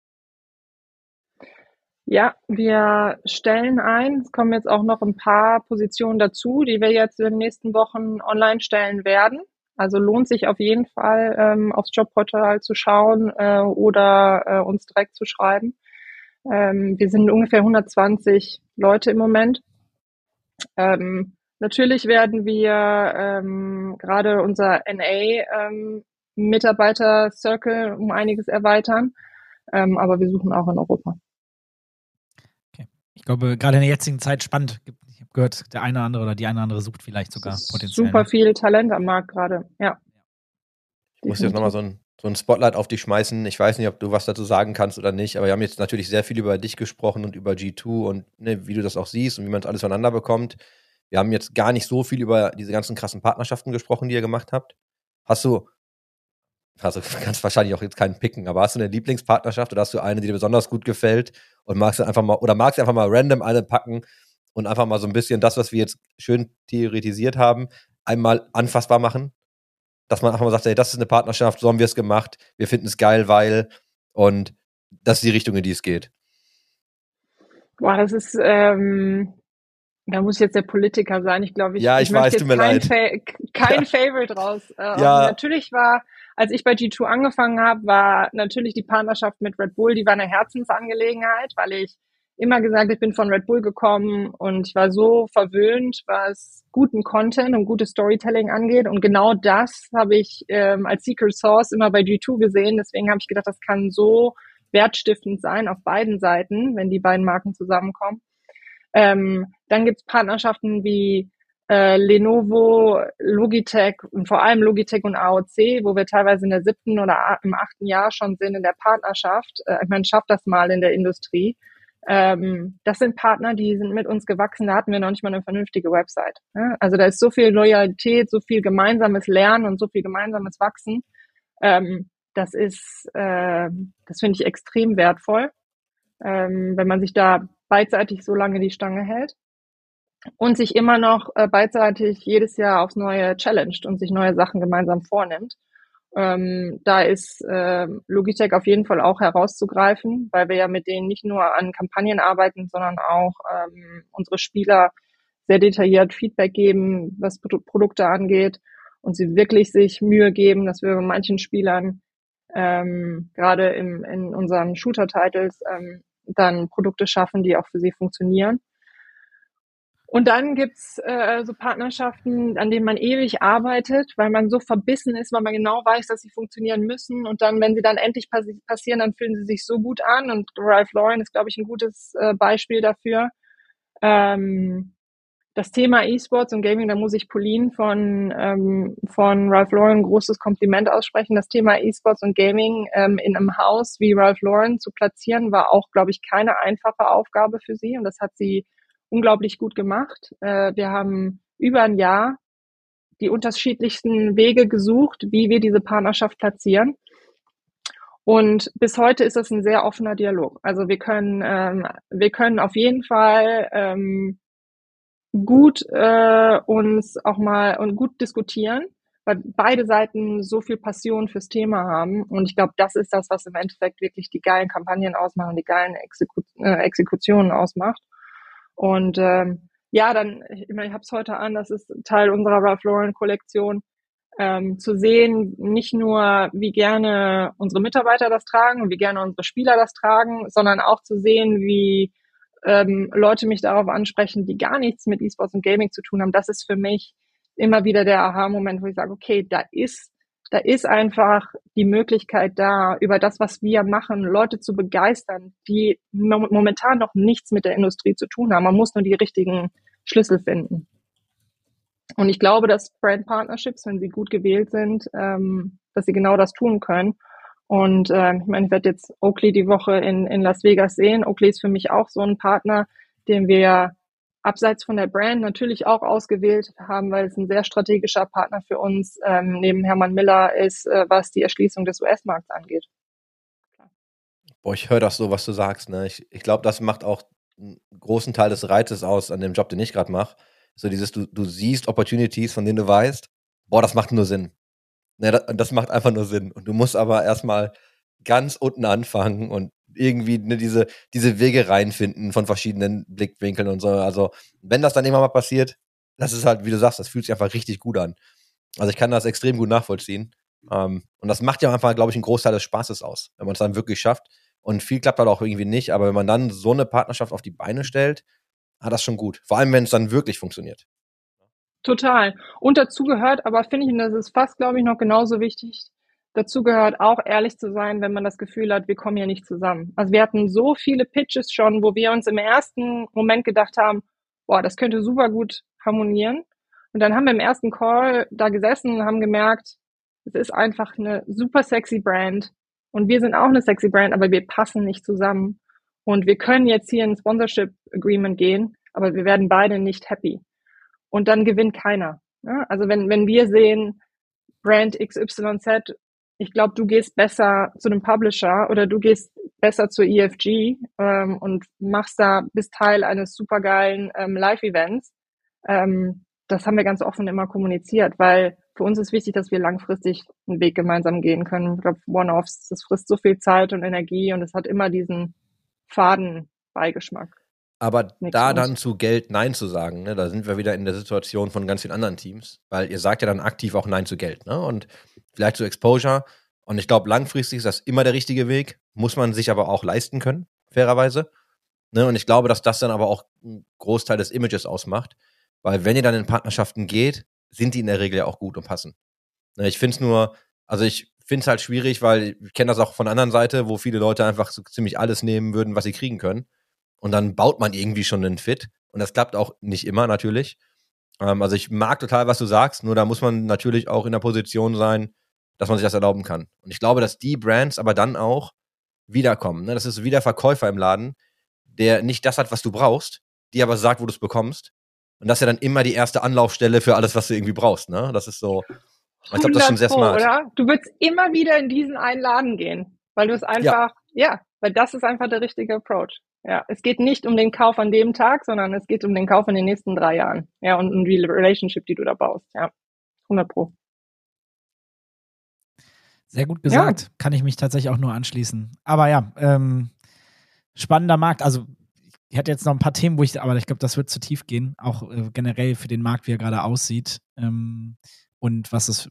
Ja, wir stellen ein. Es kommen jetzt auch noch ein paar Positionen dazu, die wir jetzt in den nächsten Wochen online stellen werden. Also lohnt sich auf jeden Fall, ähm, aufs Jobportal zu schauen äh, oder äh, uns direkt zu schreiben. Ähm, wir sind ungefähr 120 Leute im Moment. Ähm, natürlich werden wir ähm, gerade unser NA ähm, um einiges erweitern, ähm, aber wir suchen auch in Europa. Ich glaube, gerade in der jetzigen Zeit spannend. Ich habe gehört, der eine oder andere oder die eine oder andere sucht vielleicht sogar potenziell. Super viel Talent am Markt gerade, ja. Ich muss jetzt nochmal so ein so ein Spotlight auf dich schmeißen. Ich weiß nicht, ob du was dazu sagen kannst oder nicht, aber wir haben jetzt natürlich sehr viel über dich gesprochen und über G2 und ne, wie du das auch siehst und wie man es alles voneinander bekommt. Wir haben jetzt gar nicht so viel über diese ganzen krassen Partnerschaften gesprochen, die ihr gemacht habt. Hast du, also kannst wahrscheinlich auch jetzt keinen picken, aber hast du eine Lieblingspartnerschaft oder hast du eine, die dir besonders gut gefällt und magst du einfach mal, oder magst du einfach mal random eine packen und einfach mal so ein bisschen das, was wir jetzt schön theoretisiert haben, einmal anfassbar machen? Dass man einfach mal sagt, ey, das ist eine Partnerschaft, so haben wir es gemacht, wir finden es geil, weil und das ist die Richtung, in die es geht. Boah, das ist, ähm, da muss ich jetzt der Politiker sein. Ich glaube, ich, ja, ich, ich weiß, mir kein. Fa kein ja. Favorite raus. Äh, ja. Natürlich war, als ich bei G2 angefangen habe, war natürlich die Partnerschaft mit Red Bull, die war eine Herzensangelegenheit, weil ich immer gesagt, ich bin von Red Bull gekommen und ich war so verwöhnt, was guten Content und gutes Storytelling angeht. Und genau das habe ich ähm, als Secret Source immer bei G2 gesehen. Deswegen habe ich gedacht, das kann so wertstiftend sein auf beiden Seiten, wenn die beiden Marken zusammenkommen. Ähm, dann gibt's Partnerschaften wie äh, Lenovo, Logitech und vor allem Logitech und AOC, wo wir teilweise in der siebten oder im achten Jahr schon sind in der Partnerschaft. Äh, ich meine, schafft das mal in der Industrie. Ähm, das sind Partner, die sind mit uns gewachsen, da hatten wir noch nicht mal eine vernünftige Website. Ne? Also da ist so viel Loyalität, so viel gemeinsames Lernen und so viel gemeinsames Wachsen. Ähm, das ist, äh, das finde ich extrem wertvoll, ähm, wenn man sich da beidseitig so lange die Stange hält und sich immer noch äh, beidseitig jedes Jahr aufs Neue challenged und sich neue Sachen gemeinsam vornimmt. Ähm, da ist äh, Logitech auf jeden Fall auch herauszugreifen, weil wir ja mit denen nicht nur an Kampagnen arbeiten, sondern auch ähm, unsere Spieler sehr detailliert Feedback geben, was Pro Produkte angeht und sie wirklich sich Mühe geben, dass wir bei manchen Spielern ähm, gerade in unseren Shooter-Titles ähm, dann Produkte schaffen, die auch für sie funktionieren. Und dann gibt's äh, so Partnerschaften, an denen man ewig arbeitet, weil man so verbissen ist, weil man genau weiß, dass sie funktionieren müssen. Und dann, wenn sie dann endlich passi passieren, dann fühlen sie sich so gut an. Und Ralph Lauren ist, glaube ich, ein gutes äh, Beispiel dafür. Ähm, das Thema E-Sports und Gaming, da muss ich Pauline von, ähm, von Ralph Lauren ein großes Kompliment aussprechen. Das Thema E-Sports und Gaming ähm, in einem Haus wie Ralph Lauren zu platzieren, war auch, glaube ich, keine einfache Aufgabe für sie. Und das hat sie unglaublich gut gemacht. Äh, wir haben über ein Jahr die unterschiedlichsten Wege gesucht, wie wir diese Partnerschaft platzieren. Und bis heute ist das ein sehr offener Dialog. Also wir können, ähm, wir können auf jeden Fall ähm, gut äh, uns auch mal und gut diskutieren, weil beide Seiten so viel Passion fürs Thema haben. Und ich glaube, das ist das, was im Endeffekt wirklich die geilen Kampagnen ausmachen, die geilen Exeku äh, Exekutionen ausmacht. Und ähm, ja, dann, ich meine, ich habe es heute an, das ist Teil unserer Ralph Lauren Kollektion, ähm, zu sehen, nicht nur, wie gerne unsere Mitarbeiter das tragen wie gerne unsere Spieler das tragen, sondern auch zu sehen, wie ähm, Leute mich darauf ansprechen, die gar nichts mit E-Sports und Gaming zu tun haben. Das ist für mich immer wieder der Aha-Moment, wo ich sage, okay, da ist da ist einfach die Möglichkeit da, über das, was wir machen, Leute zu begeistern, die momentan noch nichts mit der Industrie zu tun haben. Man muss nur die richtigen Schlüssel finden. Und ich glaube, dass Brand Partnerships, wenn sie gut gewählt sind, ähm, dass sie genau das tun können. Und ähm, ich meine, ich werde jetzt Oakley die Woche in, in Las Vegas sehen. Oakley ist für mich auch so ein Partner, den wir abseits von der Brand natürlich auch ausgewählt haben, weil es ein sehr strategischer Partner für uns ähm, neben Hermann Miller ist, äh, was die Erschließung des US-Markts angeht. Boah, ich höre das so, was du sagst. Ne? Ich, ich glaube, das macht auch einen großen Teil des Reizes aus an dem Job, den ich gerade mache. So dieses, du, du siehst Opportunities, von denen du weißt, boah, das macht nur Sinn. Ne, das, das macht einfach nur Sinn. Und du musst aber erstmal ganz unten anfangen und irgendwie ne, diese, diese Wege reinfinden von verschiedenen Blickwinkeln und so. Also, wenn das dann immer mal passiert, das ist halt, wie du sagst, das fühlt sich einfach richtig gut an. Also, ich kann das extrem gut nachvollziehen. Ähm, und das macht ja einfach, glaube ich, einen Großteil des Spaßes aus, wenn man es dann wirklich schafft. Und viel klappt halt auch irgendwie nicht, aber wenn man dann so eine Partnerschaft auf die Beine stellt, hat das schon gut. Vor allem, wenn es dann wirklich funktioniert. Total. Und dazu gehört, aber finde ich, und das ist fast, glaube ich, noch genauso wichtig, Dazu gehört auch ehrlich zu sein, wenn man das Gefühl hat, wir kommen hier nicht zusammen. Also wir hatten so viele Pitches schon, wo wir uns im ersten Moment gedacht haben, boah, das könnte super gut harmonieren. Und dann haben wir im ersten Call da gesessen und haben gemerkt, Es ist einfach eine super sexy Brand und wir sind auch eine sexy Brand, aber wir passen nicht zusammen. Und wir können jetzt hier ein Sponsorship Agreement gehen, aber wir werden beide nicht happy. Und dann gewinnt keiner. Ja? Also wenn, wenn wir sehen, Brand XYZ, ich glaube, du gehst besser zu einem Publisher oder du gehst besser zur EFG ähm, und machst da, bist Teil eines supergeilen ähm, Live-Events. Ähm, das haben wir ganz offen immer kommuniziert, weil für uns ist wichtig, dass wir langfristig einen Weg gemeinsam gehen können. Ich glaube, One-Offs, das frisst so viel Zeit und Energie und es hat immer diesen Fadenbeigeschmack. Aber Nichts da dann zu Geld Nein zu sagen, ne, da sind wir wieder in der Situation von ganz vielen anderen Teams, weil ihr sagt ja dann aktiv auch Nein zu Geld, ne? Und vielleicht zu Exposure. Und ich glaube, langfristig ist das immer der richtige Weg, muss man sich aber auch leisten können, fairerweise. Ne? Und ich glaube, dass das dann aber auch einen Großteil des Images ausmacht, weil wenn ihr dann in Partnerschaften geht, sind die in der Regel ja auch gut und passen. Ne, ich finde es nur, also ich finde es halt schwierig, weil ich kenne das auch von der anderen Seite, wo viele Leute einfach so ziemlich alles nehmen würden, was sie kriegen können. Und dann baut man irgendwie schon einen Fit. Und das klappt auch nicht immer natürlich. Ähm, also ich mag total, was du sagst, nur da muss man natürlich auch in der Position sein, dass man sich das erlauben kann. Und ich glaube, dass die Brands aber dann auch wiederkommen. Ne? Das ist wieder Verkäufer im Laden, der nicht das hat, was du brauchst, die aber sagt, wo du es bekommst. Und das ist ja dann immer die erste Anlaufstelle für alles, was du irgendwie brauchst. Ne? Das ist so. Ich glaube, das ist schon sehr smart. Oder? Du würdest immer wieder in diesen einen Laden gehen, weil du es einfach, ja. ja, weil das ist einfach der richtige Approach. Ja, es geht nicht um den Kauf an dem Tag, sondern es geht um den Kauf in den nächsten drei Jahren. Ja, und um die Relationship, die du da baust. Ja, 100 Pro. Sehr gut gesagt. Ja. Kann ich mich tatsächlich auch nur anschließen. Aber ja, ähm, spannender Markt. Also, ich hatte jetzt noch ein paar Themen, wo ich, aber ich glaube, das wird zu tief gehen. Auch äh, generell für den Markt, wie er gerade aussieht. Ähm, und was es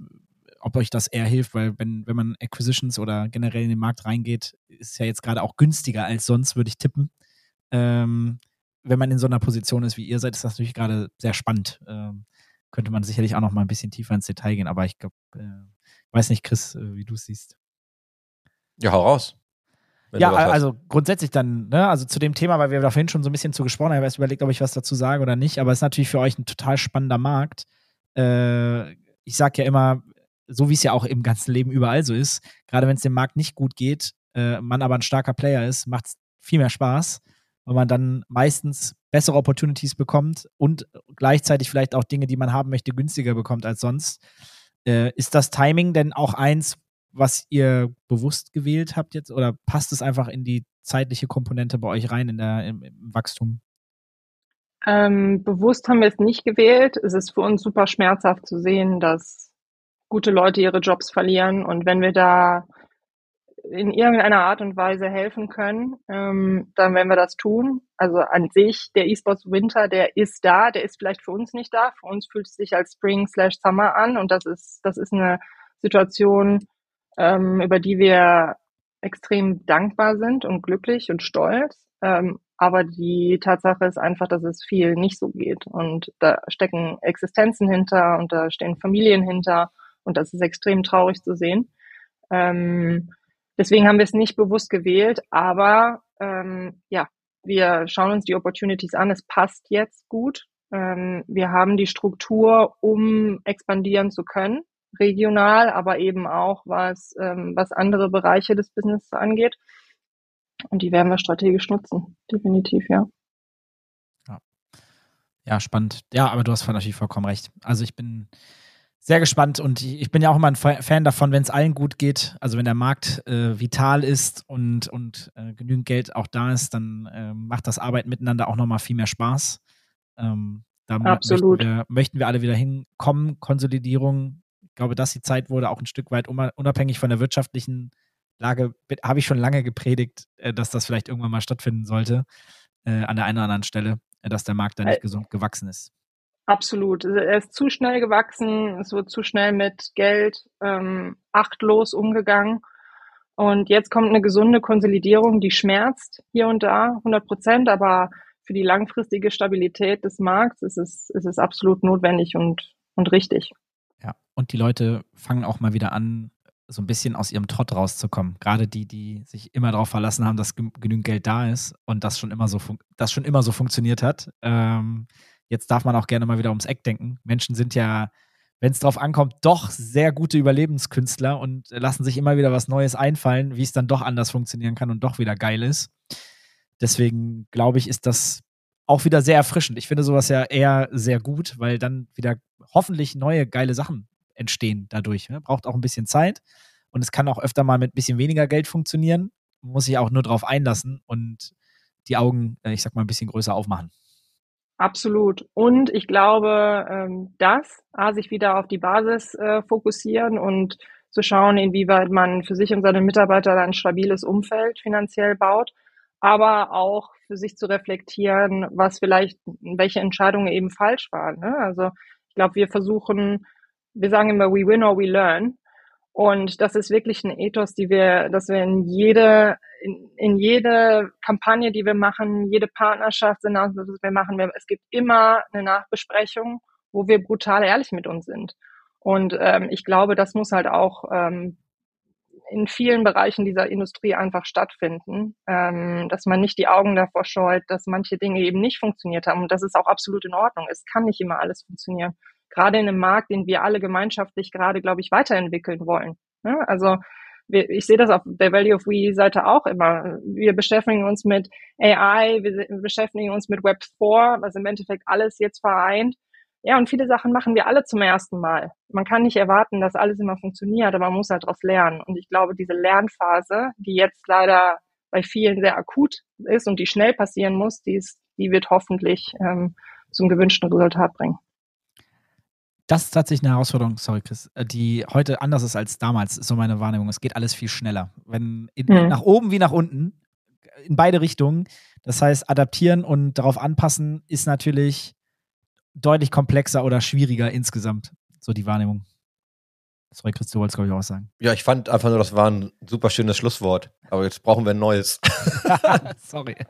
ob euch das eher hilft, weil wenn, wenn man Acquisitions oder generell in den Markt reingeht, ist ja jetzt gerade auch günstiger als sonst, würde ich tippen. Ähm, wenn man in so einer Position ist, wie ihr seid, ist das natürlich gerade sehr spannend. Ähm, könnte man sicherlich auch noch mal ein bisschen tiefer ins Detail gehen, aber ich glaube, äh, weiß nicht, Chris, äh, wie du es siehst. Ja, hau raus. Ja, also grundsätzlich dann, ne, also zu dem Thema, weil wir da vorhin schon so ein bisschen zu gesprochen haben, ich habe erst überlegt, ob ich was dazu sage oder nicht, aber es ist natürlich für euch ein total spannender Markt. Äh, ich sage ja immer, so wie es ja auch im ganzen Leben überall so ist, gerade wenn es dem Markt nicht gut geht, äh, man aber ein starker Player ist, macht es viel mehr Spaß, weil man dann meistens bessere Opportunities bekommt und gleichzeitig vielleicht auch Dinge, die man haben möchte, günstiger bekommt als sonst. Äh, ist das Timing denn auch eins, was ihr bewusst gewählt habt jetzt oder passt es einfach in die zeitliche Komponente bei euch rein in der, im, im Wachstum? Ähm, bewusst haben wir es nicht gewählt. Es ist für uns super schmerzhaft zu sehen, dass gute Leute ihre Jobs verlieren. Und wenn wir da in irgendeiner Art und Weise helfen können, ähm, dann werden wir das tun. Also an sich, der E-Sports Winter, der ist da, der ist vielleicht für uns nicht da. Für uns fühlt es sich als Spring slash Summer an und das ist, das ist eine Situation, ähm, über die wir extrem dankbar sind und glücklich und stolz. Ähm, aber die Tatsache ist einfach, dass es viel nicht so geht. Und da stecken Existenzen hinter und da stehen Familien hinter. Und das ist extrem traurig zu sehen. Ähm, deswegen haben wir es nicht bewusst gewählt, aber ähm, ja, wir schauen uns die Opportunities an. Es passt jetzt gut. Ähm, wir haben die Struktur, um expandieren zu können, regional, aber eben auch was, ähm, was andere Bereiche des Business angeht. Und die werden wir strategisch nutzen, definitiv, ja. Ja, ja spannend. Ja, aber du hast natürlich vollkommen recht. Also ich bin sehr gespannt und ich bin ja auch immer ein Fan davon, wenn es allen gut geht, also wenn der Markt äh, vital ist und, und äh, genügend Geld auch da ist, dann äh, macht das Arbeiten miteinander auch nochmal viel mehr Spaß. Ähm, da Absolut. Möchten wir, möchten wir alle wieder hinkommen. Konsolidierung, ich glaube, dass die Zeit wurde, auch ein Stück weit unabhängig von der wirtschaftlichen Lage, habe ich schon lange gepredigt, äh, dass das vielleicht irgendwann mal stattfinden sollte, äh, an der einen oder anderen Stelle, äh, dass der Markt da nicht gesund gewachsen ist. Absolut. Er ist zu schnell gewachsen, es wird zu schnell mit Geld ähm, achtlos umgegangen. Und jetzt kommt eine gesunde Konsolidierung, die schmerzt hier und da, 100 Prozent, aber für die langfristige Stabilität des Markts ist es, ist es absolut notwendig und, und richtig. Ja, und die Leute fangen auch mal wieder an, so ein bisschen aus ihrem Trott rauszukommen. Gerade die, die sich immer darauf verlassen haben, dass genügend Geld da ist und das schon immer so, das schon immer so funktioniert hat. Ähm, Jetzt darf man auch gerne mal wieder ums Eck denken. Menschen sind ja wenn es drauf ankommt, doch sehr gute Überlebenskünstler und lassen sich immer wieder was Neues einfallen, wie es dann doch anders funktionieren kann und doch wieder geil ist. Deswegen glaube ich, ist das auch wieder sehr erfrischend. Ich finde sowas ja eher sehr gut, weil dann wieder hoffentlich neue geile Sachen entstehen dadurch. Ne? Braucht auch ein bisschen Zeit und es kann auch öfter mal mit ein bisschen weniger Geld funktionieren. Muss sich auch nur drauf einlassen und die Augen, äh, ich sag mal, ein bisschen größer aufmachen. Absolut. Und ich glaube, ähm, dass A, sich wieder auf die Basis äh, fokussieren und zu schauen, inwieweit man für sich und seine Mitarbeiter ein stabiles Umfeld finanziell baut, aber auch für sich zu reflektieren, was vielleicht, welche Entscheidungen eben falsch waren. Ne? Also ich glaube, wir versuchen, wir sagen immer, we win or we learn. Und das ist wirklich ein Ethos, die wir, dass wir in jede, in, in jede Kampagne, die wir machen, jede Partnerschaft, wir machen, wir, es gibt immer eine Nachbesprechung, wo wir brutal ehrlich mit uns sind. Und ähm, ich glaube, das muss halt auch ähm, in vielen Bereichen dieser Industrie einfach stattfinden, ähm, dass man nicht die Augen davor scheut, dass manche Dinge eben nicht funktioniert haben. Und das ist auch absolut in Ordnung. Es kann nicht immer alles funktionieren gerade in einem Markt, den wir alle gemeinschaftlich gerade, glaube ich, weiterentwickeln wollen. Ja, also wir, ich sehe das auf der Value of We Seite auch immer. Wir beschäftigen uns mit AI, wir beschäftigen uns mit Web 4, was im Endeffekt alles jetzt vereint. Ja, und viele Sachen machen wir alle zum ersten Mal. Man kann nicht erwarten, dass alles immer funktioniert, aber man muss halt daraus lernen. Und ich glaube, diese Lernphase, die jetzt leider bei vielen sehr akut ist und die schnell passieren muss, die, ist, die wird hoffentlich ähm, zum gewünschten Resultat bringen. Das ist tatsächlich eine Herausforderung, sorry Chris, äh, die heute anders ist als damals, ist so meine Wahrnehmung. Es geht alles viel schneller. Wenn in, mhm. nach oben wie nach unten, in beide Richtungen. Das heißt, adaptieren und darauf anpassen ist natürlich deutlich komplexer oder schwieriger insgesamt. So die Wahrnehmung. Sorry, Chris, du wolltest, glaube ich, auch sagen. Ja, ich fand einfach nur, das war ein super schönes Schlusswort. Aber jetzt brauchen wir ein neues. Sorry.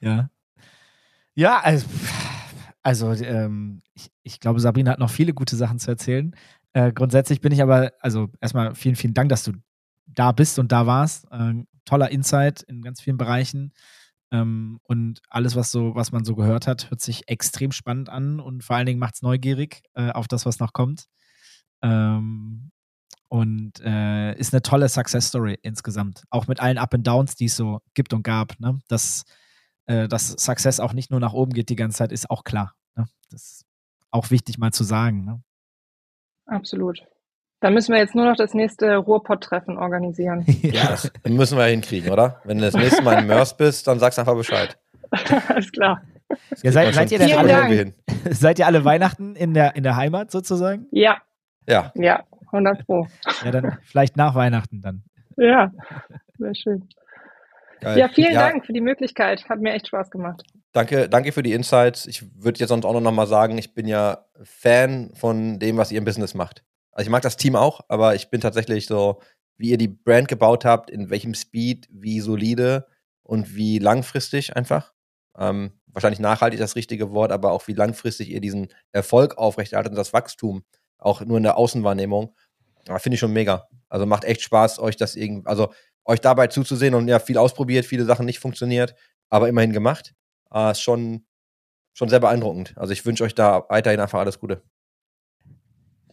ja. Ja, also also, ähm, ich, ich, glaube, Sabrina hat noch viele gute Sachen zu erzählen. Äh, grundsätzlich bin ich aber, also erstmal vielen, vielen Dank, dass du da bist und da warst. Ähm, toller Insight in ganz vielen Bereichen. Ähm, und alles, was so, was man so gehört hat, hört sich extrem spannend an und vor allen Dingen macht es neugierig äh, auf das, was noch kommt. Ähm, und äh, ist eine tolle Success Story insgesamt. Auch mit allen Up and Downs, die es so gibt und gab. Ne? Das äh, dass Success auch nicht nur nach oben geht die ganze Zeit, ist auch klar. Ne? Das ist auch wichtig mal zu sagen. Ne? Absolut. Dann müssen wir jetzt nur noch das nächste Ruhrpott-Treffen organisieren. ja, das müssen wir hinkriegen, oder? Wenn du das nächste Mal in Mörs bist, dann sagst du einfach Bescheid. Alles klar. Ja, seid, seid, ihr denn alle, seid ihr alle Weihnachten in der, in der Heimat sozusagen? Ja. Ja. Ja, 100 Pro. Ja, dann vielleicht nach Weihnachten dann. Ja, sehr schön. Geil. Ja, vielen ja. Dank für die Möglichkeit. Hat mir echt Spaß gemacht. Danke, danke für die Insights. Ich würde jetzt sonst auch noch mal sagen, ich bin ja Fan von dem, was ihr im Business macht. Also ich mag das Team auch, aber ich bin tatsächlich so, wie ihr die Brand gebaut habt, in welchem Speed, wie solide und wie langfristig einfach. Ähm, wahrscheinlich nachhaltig das richtige Wort, aber auch wie langfristig ihr diesen Erfolg aufrechterhaltet und das Wachstum, auch nur in der Außenwahrnehmung. Finde ich schon mega. Also macht echt Spaß, euch das irgendwie, also euch dabei zuzusehen und ja, viel ausprobiert, viele Sachen nicht funktioniert, aber immerhin gemacht. Äh, ist schon, schon sehr beeindruckend. Also ich wünsche euch da weiterhin einfach alles Gute.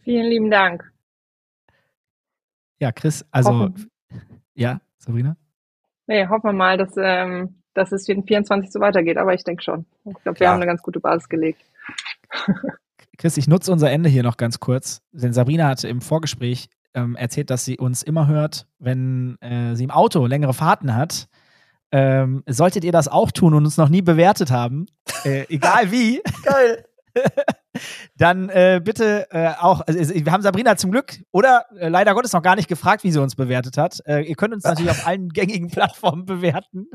Vielen lieben Dank. Ja, Chris, also hoffen. ja, Sabrina? Nee, hoffen wir mal, dass, ähm, dass es für den 24 so weitergeht, aber ich denke schon. Ich glaube, wir haben eine ganz gute Basis gelegt. Chris, ich nutze unser Ende hier noch ganz kurz, denn Sabrina hatte im Vorgespräch ähm, erzählt, dass sie uns immer hört, wenn äh, sie im Auto längere Fahrten hat. Ähm, solltet ihr das auch tun und uns noch nie bewertet haben, äh, egal wie. Geil. dann äh, bitte äh, auch, also, wir haben Sabrina zum Glück oder äh, leider Gottes noch gar nicht gefragt, wie sie uns bewertet hat. Äh, ihr könnt uns natürlich auf allen gängigen Plattformen bewerten.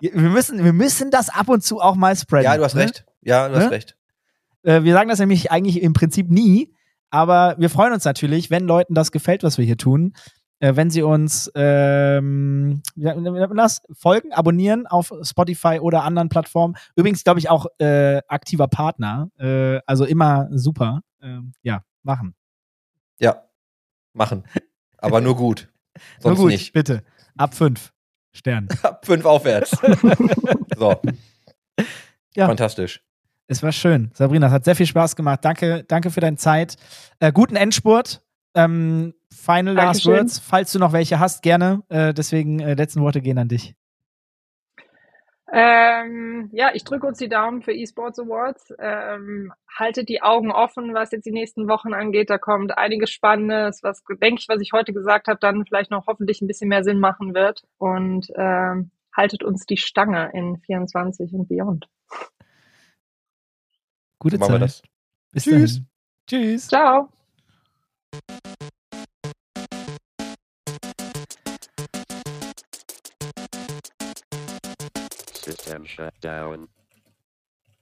Wir müssen, wir müssen das ab und zu auch mal spreaden. Ja, du hast ne? recht. Ja, du hast ne? recht. Äh, wir sagen das nämlich eigentlich im Prinzip nie, aber wir freuen uns natürlich, wenn Leuten das gefällt, was wir hier tun. Äh, wenn sie uns ähm, das, folgen, abonnieren auf Spotify oder anderen Plattformen. Übrigens, glaube ich, auch äh, aktiver Partner. Äh, also immer super. Ähm, ja, machen. Ja, machen. Aber nur gut. Sonst nur gut, nicht. bitte. Ab fünf Sternen. Ab fünf aufwärts. so. Ja. Fantastisch. Es war schön. Sabrina, es hat sehr viel Spaß gemacht. Danke, danke für deine Zeit. Äh, guten Endspurt. Ähm, final Last Words, falls du noch welche hast, gerne. Äh, deswegen, äh, letzten Worte gehen an dich. Ähm, ja, ich drücke uns die Daumen für eSports Awards. Ähm, haltet die Augen offen, was jetzt die nächsten Wochen angeht. Da kommt einiges Spannendes, was, denke ich, was ich heute gesagt habe, dann vielleicht noch hoffentlich ein bisschen mehr Sinn machen wird. Und ähm, haltet uns die Stange in 24 und beyond. Gute so Zeit. Bis Tschüss. Dahin. Tschüss. Ciao. System shut down.